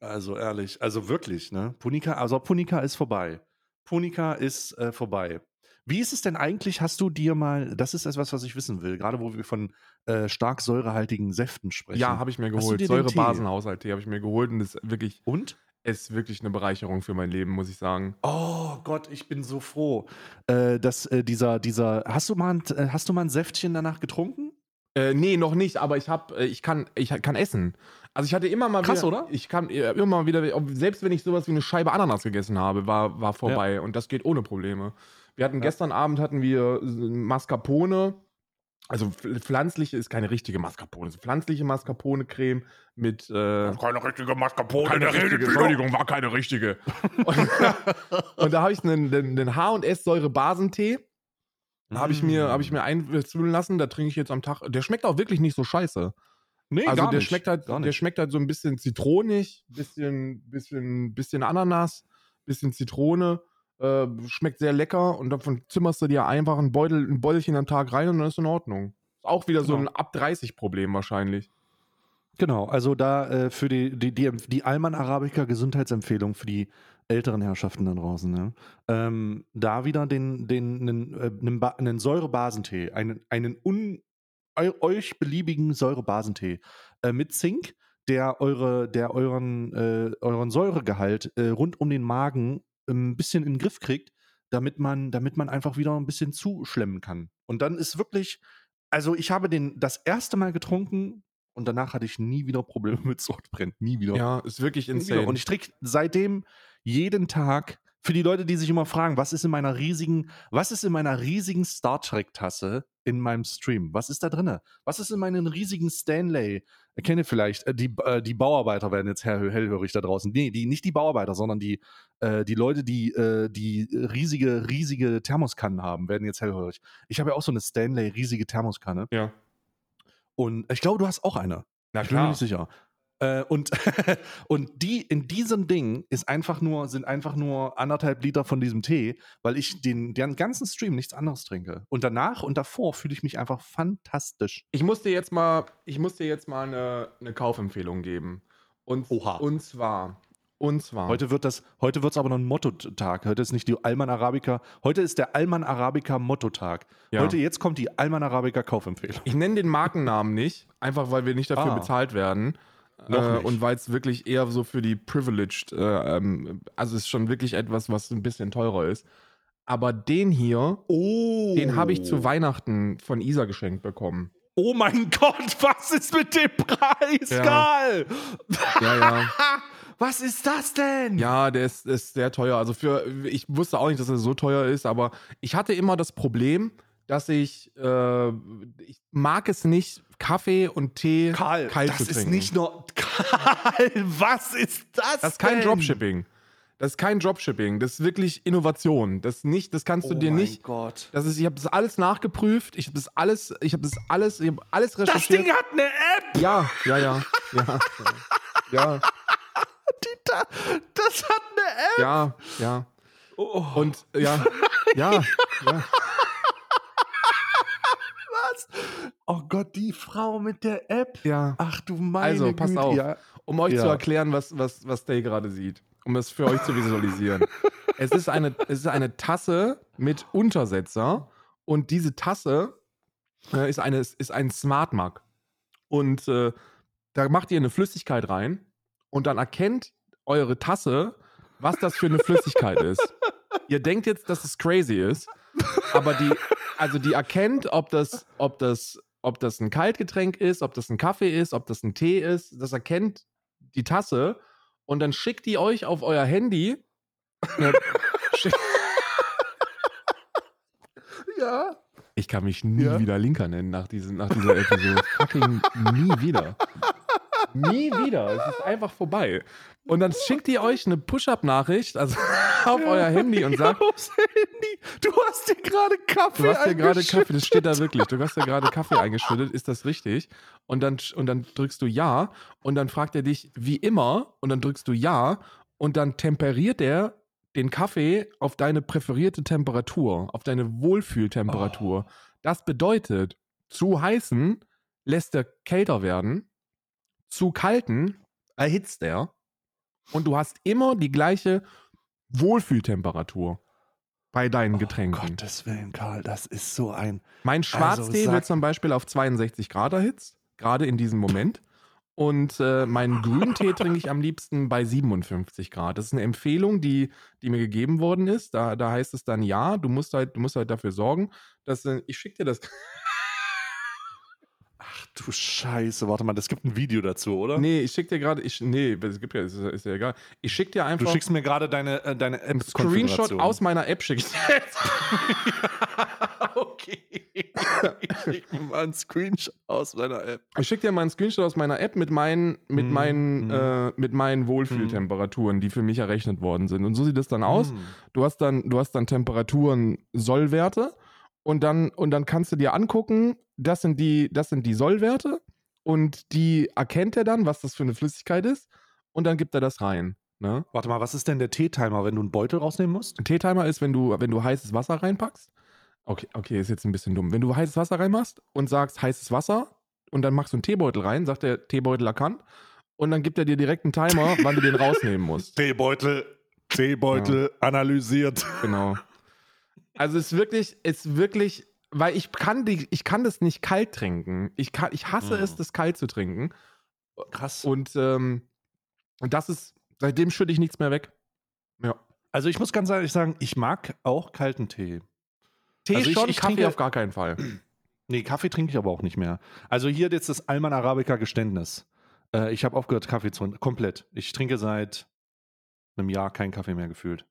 also ehrlich, also wirklich, ne? Punika, also Punika ist vorbei. Punika ist äh, vorbei. Wie ist es denn eigentlich? Hast du dir mal, das ist etwas, was ich wissen will, gerade wo wir von äh, stark säurehaltigen Säften sprechen. Ja, habe ich mir geholt. Säurebasenhaushalt-Tee habe ich mir geholt und ist wirklich, Und? Ist wirklich eine Bereicherung für mein Leben, muss ich sagen. Oh Gott, ich bin so froh, äh, dass äh, dieser, dieser, hast du mal, ein, äh, hast du mal ein Säftchen danach getrunken? Äh, nee, noch nicht, aber ich hab, äh, ich kann, ich kann essen. Also ich hatte immer mal Krass, wieder, oder? Ich kann äh, immer mal wieder, ob- selbst wenn ich sowas wie eine Scheibe Ananas gegessen habe, war, war vorbei und das geht ohne Probleme. Wir hatten Ja. gestern Abend hatten wir äh, Mascarpone, also pf- pflanzliche ist keine richtige Mascarpone, ist pflanzliche Mascarpone-Creme mit äh, Keine richtige Mascarpone, keine richtige, Entschuldigung, war keine richtige. und, und da habe ich einen, einen, einen H&S Säure-Basentee. Habe ich, mir, hab ich mir einfüllen lassen, da trinke ich jetzt am Tag. Der schmeckt auch wirklich nicht so scheiße. Nee, Also gar der nicht. schmeckt halt, der schmeckt halt so ein bisschen zitronig, bisschen, bisschen, bisschen Ananas, bisschen Zitrone. Äh, schmeckt sehr lecker und davon zimmerst du dir einfach ein Beutel, ein Beutelchen am Tag rein und dann ist in Ordnung. Ist auch wieder so ein Genau. ab 30 Problem wahrscheinlich. Genau, also da äh, für die, die, die, die Alman Arabica Gesundheitsempfehlung für die älteren Herrschaften da draußen. Ne? Ähm, da wieder den, den, einen, äh, einen, Ba- einen Säurebasentee, einen, einen un, eu, euch beliebigen Säurebasentee äh, mit Zink, der eure, der euren, äh, euren Säuregehalt äh, rund um den Magen ein bisschen in den Griff kriegt, damit man, damit man einfach wieder ein bisschen zuschlemmen kann. Und dann ist wirklich, also ich habe den das erste Mal getrunken und danach hatte ich nie wieder Probleme mit Sodbrennen. Nie wieder. Ja, ist wirklich insane. Und ich trinke seitdem jeden Tag für die Leute, die sich immer fragen, was ist in meiner riesigen, was ist in meiner riesigen Star Trek Tasse in meinem Stream? Was ist da drinne? Was ist in meinen riesigen Stanley? Erkenne vielleicht, äh, die, äh, die Bauarbeiter werden jetzt hell, hellhörig da draußen. Nee, die, nicht die Bauarbeiter, sondern die, äh, die Leute, die, äh, die riesige, riesige Thermoskannen haben, werden jetzt hellhörig. Ich habe ja auch so eine Stanley riesige Thermoskanne. ja. Und ich glaube, du hast auch eine. Na Ich bin mir nicht sicher. Äh, und, und die in diesem Ding ist einfach nur, sind einfach nur anderthalb Liter von diesem Tee, weil ich den, den ganzen Stream nichts anderes trinke. Und danach und davor fühle ich mich einfach fantastisch. Ich muss dir jetzt mal, ich muss dir jetzt mal eine, eine Kaufempfehlung geben. Und, Oha. und zwar, und zwar. Heute wird das, heute wird es aber noch ein Motto-Tag. Heute ist nicht die Alman Arabica, heute ist der Alman Arabica Motto-Tag. Ja. Heute, jetzt kommt die Alman Arabica Kaufempfehlung. Ich nenne den Markennamen nicht, einfach weil wir nicht dafür Ah. bezahlt werden. Äh, und weil es wirklich eher so für die Privileged, äh, ähm, also es ist schon wirklich etwas, was ein bisschen teurer ist. Aber den hier, Oh. den habe ich zu Weihnachten von Isa geschenkt bekommen. Oh mein Gott, was ist mit dem Preis? Ja. Geil! Ja, ja. Was ist das denn? Ja, der ist, ist sehr teuer. Also für, ich wusste auch nicht, dass er so teuer ist, aber ich hatte immer das Problem, dass ich, äh, ich mag es nicht, Kaffee und Tee Karl, kalt das zu ist trinken. nicht nur. Karl, was ist das? Das ist kein denn? Dropshipping. Das ist kein Dropshipping. Das ist wirklich Innovation. Das nicht, das kannst du Oh dir mein nicht. Gott. Das ist, ich habe das alles nachgeprüft. Ich habe das alles, ich habe das alles, ich habe alles Das recherchiert. Ding hat eine App! ja, ja, ja, ja, ja, Die da, das hat eine App! ja, ja. Oh, Und ja, ja, ja. was? Oh Gott, die Frau mit der App. ja. Ach du meine Also, pass Güte. auf. Ja. Um euch Ja. zu erklären, was, was, was Day gerade sieht. Um das für euch zu visualisieren. es, ist eine, es ist eine Tasse mit Untersetzer und diese Tasse äh, ist, eine, ist ein Smart Mug. Und äh, da macht ihr eine Flüssigkeit rein und dann erkennt eure Tasse, was das für eine Flüssigkeit ist. Ihr denkt jetzt, dass es crazy ist, aber die, also die erkennt, ob das, ob das, ob das ein Kaltgetränk ist, ob das ein Kaffee ist, ob das ein Tee ist. Das erkennt die Tasse und dann schickt die euch auf euer Handy. schick- ja. ich kann mich nie Ja. wieder Linker nennen nach, diesem, nach dieser Episode. Fucking nie wieder. Nie wieder. Es ist einfach vorbei. Und dann schickt die euch eine Push-Up-Nachricht also auf euer Handy und sagt, Aufs Handy. Du hast dir gerade Kaffee Du hast ja gerade. Kaffee, das steht da wirklich. Du hast ja gerade Kaffee eingeschüttet, ist das richtig? Und dann, und dann drückst du Ja und dann fragt er dich wie immer und dann drückst du Ja und dann temperiert er den Kaffee auf deine präferierte Temperatur, auf deine Wohlfühltemperatur. Das bedeutet, zu heißen lässt er kälter werden, zu kalten erhitzt er und du hast immer die gleiche Wohlfühltemperatur bei deinen Getränken. Oh Gottes Willen, Karl, das ist so ein. Mein Schwarztee sag- wird zum Beispiel auf 62 Grad erhitzt, gerade in diesem Moment. Und äh, meinen Grüntee trinke ich am liebsten bei 57 Grad. Das ist eine Empfehlung, die, die mir gegeben worden ist. Da, da heißt es dann, ja, du musst halt, du musst halt dafür sorgen, dass äh, ich schicke dir das. Du Scheiße, warte mal, das gibt ein Video dazu, oder? Nee, ich schicke dir gerade, ich, nee, es gibt ja, ist, ist ja egal. Ich schicke dir Du einfach schickst mir gerade deine, äh, deine App Screenshot aus meiner App, schicke ich dir jetzt. okay. ich schick mir mal einen Screenshot aus meiner App. Ich schicke dir mal einen Screenshot aus meiner App mit meinen, mit Mm, meinen, mm. äh, mit meinen Wohlfühltemperaturen, die für mich errechnet worden sind. Und so sieht es dann aus. Hm. Du hast dann, du hast dann Temperaturen, Sollwerte und dann, und dann kannst du dir angucken, das sind die, das sind die Sollwerte und die erkennt er dann, was das für eine Flüssigkeit ist und dann gibt er das rein. Ne? Warte mal, was ist denn der Teetimer, wenn du einen Beutel rausnehmen musst? Ein Teetimer ist, wenn du, wenn du heißes Wasser reinpackst. Okay, okay, ist jetzt ein bisschen dumm. Wenn du heißes Wasser reinmachst und sagst heißes Wasser und dann machst du einen Teebeutel rein, sagt der Teebeutel erkannt und dann gibt er dir direkt einen Timer, wann du den rausnehmen musst. Teebeutel, Teebeutel analysiert. Genau. Also es ist wirklich, es ist wirklich, weil ich kann die, ich kann das nicht kalt trinken. Ich kann, ich hasse Mhm. es, das kalt zu trinken. Krass. Und ähm, und das ist, seitdem schütte ich nichts mehr weg. Ja. Also ich muss ganz ehrlich sagen, ich mag auch kalten Tee. Tee Also ich- schon, ich Kaffee trinke- auf gar keinen Fall. Nee, Kaffee trinke ich aber auch nicht mehr. Also hier jetzt das Alman Arabica Geständnis. Äh, ich habe aufgehört, Kaffee zu trinken. Komplett. Ich trinke seit einem Jahr keinen Kaffee mehr gefühlt.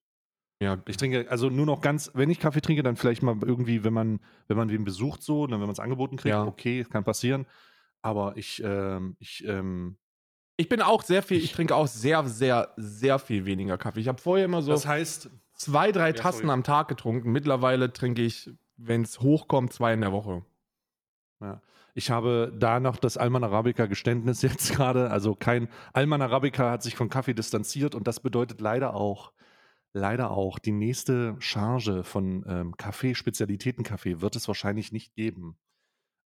Ja, Ich trinke also nur noch ganz, wenn ich Kaffee trinke, dann vielleicht mal irgendwie, wenn man, wenn man wen besucht so, dann wenn man es angeboten kriegt, Ja. okay, kann passieren. Aber ich, ähm, ich, ähm, Ich bin auch sehr viel, ich trinke auch sehr, sehr, sehr viel weniger Kaffee. Ich habe vorher immer so das heißt, zwei, drei Ja, Tassen sorry. am Tag getrunken. Mittlerweile trinke ich, wenn es hochkommt, zwei in der Woche. Ja. Ich habe da noch das Alman Arabica Geständnis jetzt gerade. Also kein Alman Arabica hat sich von Kaffee distanziert und das bedeutet leider auch, leider auch, die nächste Charge von ähm, Kaffee, Spezialitätenkaffee wird es wahrscheinlich nicht geben.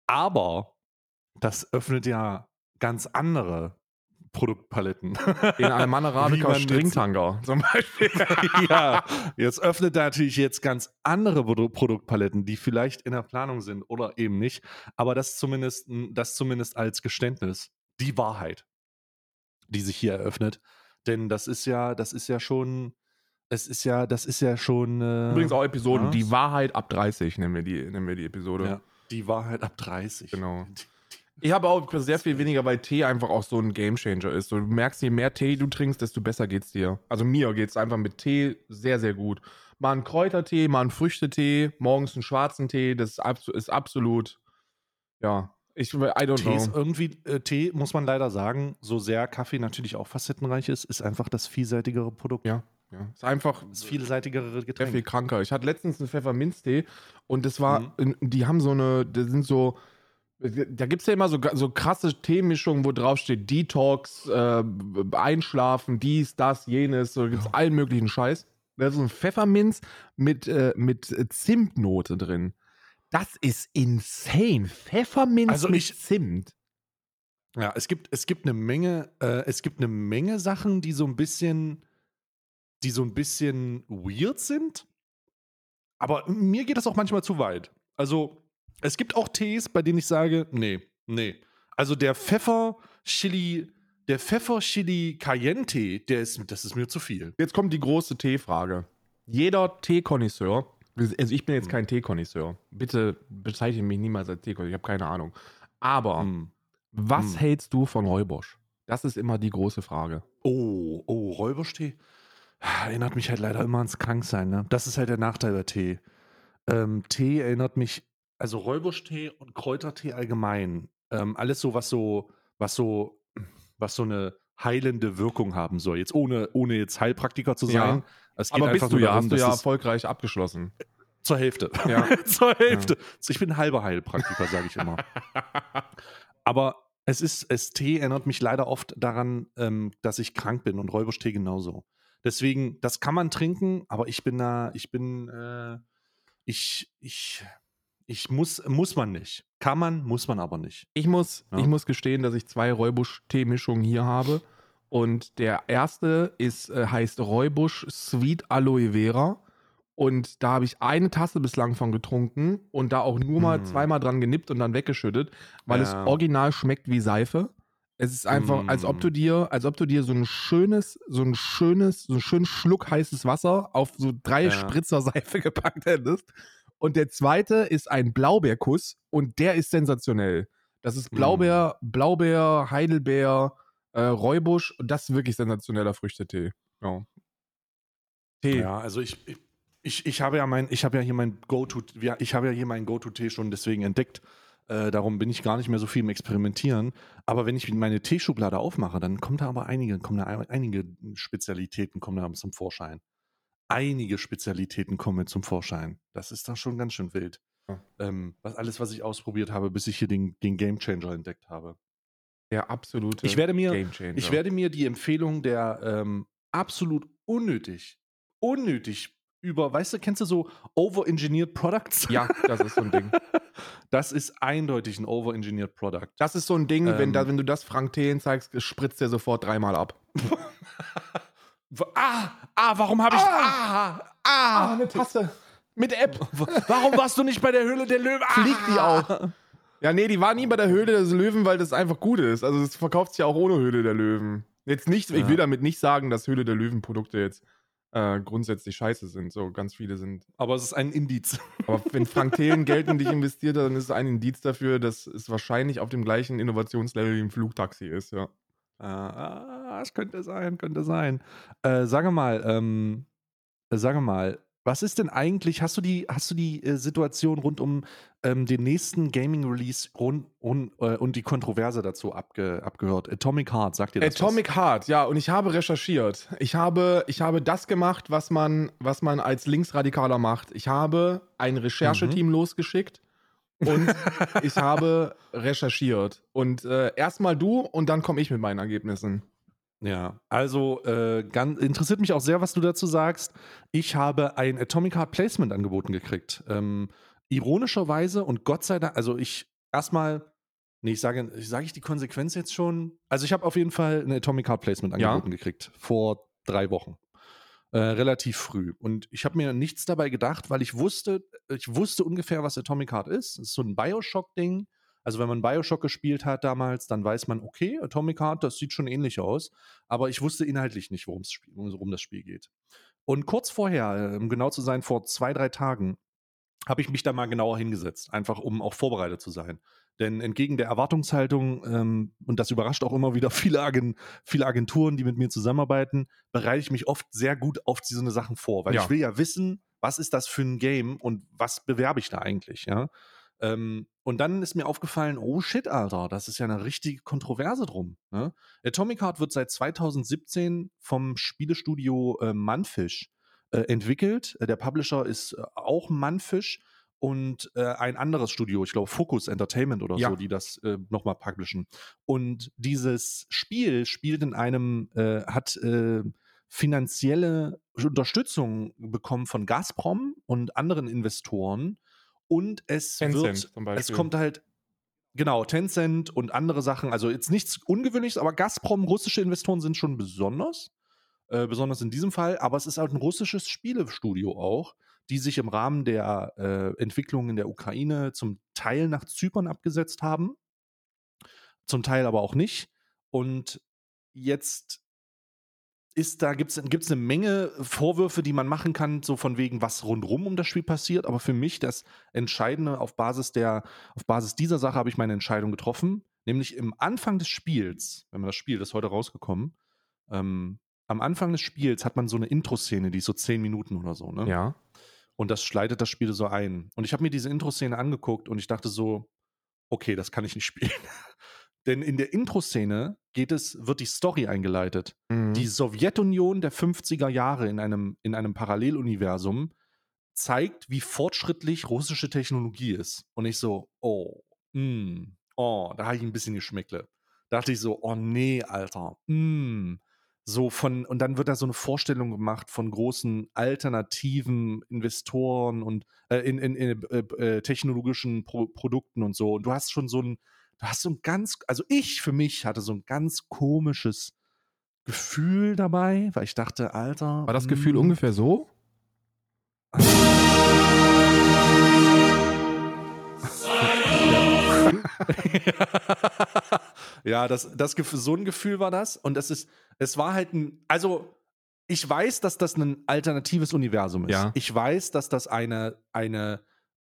Aber das öffnet ja ganz andere Produktpaletten. Den Alman Arabica Stringtanger zum Beispiel. ja, jetzt öffnet er natürlich jetzt ganz andere Produ Produktpaletten, die vielleicht in der Planung sind oder eben nicht. Aber das zumindest, das zumindest als Geständnis, die Wahrheit, die sich hier eröffnet. Denn das ist ja, das ist ja schon, es ist ja, das ist ja schon. Äh, Übrigens auch Episoden. was? Die Wahrheit ab 30 nennen wir die, nennen wir die Episode. ja, die Wahrheit ab 30. Genau. Ich habe auch sehr viel weniger, weil Tee einfach auch so ein Gamechanger ist. Du merkst, je mehr Tee du trinkst, desto besser geht's dir. Also mir geht's einfach mit Tee sehr, sehr gut. Mal einen Kräutertee, mal einen Früchtetee, morgens einen schwarzen Tee, das ist, abso ist absolut, ja, ich, I don't Tee ist know. irgendwie, äh, Tee, muss man leider sagen, so sehr Kaffee natürlich auch facettenreich ist, ist einfach das vielseitigere Produkt. Ja, ja. Ist einfach Das vielseitigere sehr Getränk. viel kranker. Ich hatte letztens einen Pfefferminztee und das war, Mhm. die haben so eine, das sind so, da gibt es ja immer so, so krasse Teemischungen, wo drauf steht Detox, äh, Einschlafen, dies, das, jenes, so gibt es allen möglichen Scheiß. Da ist so ein Pfefferminz mit, äh, mit Zimtnote drin. Das ist insane. Pfefferminz Also mit Zimt. Ja, es gibt, es gibt eine Menge, äh, es gibt eine Menge Sachen, die so ein bisschen, die so ein bisschen weird sind. Aber mir geht das auch manchmal zu weit. Also, es gibt auch Tees, bei denen ich sage, nee, nee. Also der Pfeffer Chili, der Pfeffer Chili Cayenne Tee, der ist, das ist mir zu viel. Jetzt kommt die große Teefrage. Jeder Teekonnoisseur, also ich bin jetzt Hm. kein Teekonnoisseur, bitte bezeichne mich niemals als Teekonnoisseur, ich habe keine Ahnung. Aber Hm. was Hm. hältst du von Räubosch? Das ist immer die große Frage. Oh, oh, Räuberstee. Erinnert mich halt leider immer ans Kranksein, ne? Das ist halt der Nachteil bei Tee. Ähm, Tee erinnert mich, also Räuberstee und Kräutertee allgemein. Ähm, alles so, was so, was so, was so eine heilende Wirkung haben soll. Jetzt ohne, ohne jetzt Heilpraktiker zu Ja. sein. Es geht Aber bist du ja, darum, hast du ja erfolgreich abgeschlossen. zur Hälfte. Ja. zur Hälfte. Ich bin halber Heilpraktiker, sage ich immer. Aber es ist, es Tee erinnert mich leider oft daran, ähm, dass ich krank bin und Räuberstee genauso. Deswegen, das kann man trinken, aber ich bin da, ich bin, äh, ich, ich, ich muss, muss man nicht. Kann man, muss man aber nicht. Ich muss, Ja. ich muss gestehen, dass ich zwei Räubusch-Teemischungen hier habe. Und der erste ist, äh, heißt Räubusch Sweet Aloe Vera. Und da habe ich eine Tasse bislang von getrunken und da auch nur mal Mm. zweimal dran genippt und dann weggeschüttet, weil es Ja. original schmeckt wie Seife. Es ist einfach, als ob Mm. du dir, als ob du dir so ein schönes, so ein schönes, so einen schönen Schluck heißes Wasser auf so drei Ja. Spritzer Seife gepackt hättest. Und der zweite ist ein Blaubeerkuss und der ist sensationell. Das ist Blaubeer, Blaubeer, Heidelbeer, äh, Räubusch und das ist wirklich sensationeller Früchtetee. Ja. Tee. Ja, also ich, ich, ich, ich habe ja mein, ich habe ja hier mein Go-To, ich habe ja hier meinen Go-To-Tee schon deswegen entdeckt. Äh, darum bin ich gar nicht mehr so viel im Experimentieren. Aber wenn ich meine Teeschublade aufmache, dann kommen da aber einige, kommen da ein- einige Spezialitäten kommen da zum Vorschein. Einige Spezialitäten kommen zum Vorschein. Das ist dann schon ganz schön wild. Ja. Ähm, was, alles, was ich ausprobiert habe, bis ich hier den, den Game Changer entdeckt habe. Der absolute Ich werde mir, ich werde mir die Empfehlung der ähm, absolut unnötig, unnötig über, weißt du, kennst du so Over-Engineered Products? Ja, das ist so ein Ding. Das ist eindeutig ein Over-Engineered Product. Das ist so ein Ding, wenn, Ähm. da, wenn du das Frank Thelen zeigst, spritzt der sofort dreimal ab. Ah, ah, warum habe ich. Ah, ah, eine Tasse. Mit App. warum warst du nicht bei der Höhle der Löwen? Ah, Fliegt die auch. Ja, nee, die war nie bei der Höhle des Löwen, weil das einfach gut ist. Also es verkauft sich ja auch ohne Höhle der Löwen. Jetzt nicht, ich Ja. will damit nicht sagen, dass Höhle der Löwen Produkte jetzt äh, grundsätzlich scheiße sind. So ganz viele sind. Aber es ist ein Indiz. Aber wenn Frank Thelen Geld in dich investiert hat, dann ist es ein Indiz dafür, dass es wahrscheinlich auf dem gleichen Innovationslevel wie ein Flugtaxi ist, ja. Ah, es könnte sein, könnte sein. Äh, sage mal, ähm, äh, sage mal, was ist denn eigentlich, hast du die, hast du die äh, Situation rund um ähm, den nächsten Gaming-Release rund, rund, äh, und die Kontroverse dazu abge, abgehört? Atomic Heart, sagt ihr das? Atomic Heart, ja, und ich habe recherchiert. Ich habe, ich habe das gemacht, was man, was man als Linksradikaler macht. Ich habe ein Rechercheteam Mhm. losgeschickt und ich habe recherchiert. Und äh, erstmal du und dann komme ich mit meinen Ergebnissen. Ja, also äh, ganz, interessiert mich auch sehr, was du dazu sagst. Ich habe ein Atomic Heart Placement angeboten gekriegt. Ähm, ironischerweise und Gott sei Dank, also ich erstmal, nee, ich sage, sage ich die Konsequenz jetzt schon? Also ich habe auf jeden Fall ein Atomic Heart Placement Ja. angeboten gekriegt vor drei Wochen. Äh, relativ früh. Und ich habe mir nichts dabei gedacht, weil ich wusste, ich wusste ungefähr, was Atomic Heart ist. Es ist so ein Bioshock-Ding. Also wenn man Bioshock gespielt hat damals, dann weiß man, okay, Atomic Heart, das sieht schon ähnlich aus. Aber ich wusste inhaltlich nicht, worum worum das Spiel geht. Und kurz vorher, äh, um genau zu sein, vor zwei, drei Tagen, habe ich mich da mal genauer hingesetzt, einfach um auch vorbereitet zu sein. Denn entgegen der Erwartungshaltung, ähm, und das überrascht auch immer wieder viele, Agen, viele Agenturen, die mit mir zusammenarbeiten, bereite ich mich oft sehr gut auf so eine Sachen vor, weil Ja. ich will ja wissen, was ist das für ein Game und was bewerbe ich da eigentlich, ja. Ähm, und dann ist mir aufgefallen, oh shit, Alter, das ist ja eine richtige Kontroverse drum. Ne? Atomic Heart wird seit 2017 vom Spielestudio äh, Manfish äh, entwickelt. Äh, Der Publisher ist äh, auch Manfish und äh, ein anderes Studio, ich glaube Focus Entertainment oder Ja. so, die das äh, nochmal publishen. Und dieses Spiel spielt in einem, äh, hat äh, finanzielle Unterstützung bekommen von Gazprom und anderen Investoren. Und es Tencent wird, zum Beispiel. es kommt halt, genau, Tencent und andere Sachen. Also jetzt nichts Ungewöhnliches, aber Gazprom, russische Investoren sind schon besonders. Äh, besonders in diesem Fall. Aber es ist halt ein russisches Spielestudio auch, die sich im Rahmen der äh, Entwicklung in der Ukraine zum Teil nach Zypern abgesetzt haben. Zum Teil aber auch nicht. Und jetzt ist da gibt es eine Menge Vorwürfe, die man machen kann, so von wegen, was rundrum um das Spiel passiert. Aber für mich das Entscheidende auf Basis der, auf Basis dieser Sache habe ich meine Entscheidung getroffen, nämlich im Anfang des Spiels, wenn man das Spiel, das ist heute rausgekommen, ähm, am Anfang des Spiels hat man so eine Intro-Szene, die ist so zehn Minuten oder so, ne? Ja. Und das schleitet das Spiel so ein. Und ich habe mir diese Intro-Szene angeguckt und ich dachte so, okay, das kann ich nicht spielen. Denn in der Intro-Szene geht es, wird die Story eingeleitet. Mhm. Die Sowjetunion der 50er Jahre in einem, in einem Paralleluniversum zeigt, wie fortschrittlich russische Technologie ist. Und ich so, oh, mm, oh, da habe ich ein bisschen Geschmäckle. Da dachte ich so, oh nee, Alter, mm. so von, und dann wird da so eine Vorstellung gemacht von großen alternativen Investoren und äh, in, in, in äh, äh, technologischen Pro Produkten und so. Und du hast schon so ein, du hast so ein ganz, also ich für mich hatte so ein ganz komisches Gefühl dabei, weil ich dachte, Alter. War das Gefühl hm. ungefähr so? ja, das, das, so ein Gefühl war das. Und das ist, es war halt ein, also ich weiß, dass das ein alternatives Universum ist. Ja. Ich weiß, dass das eine, eine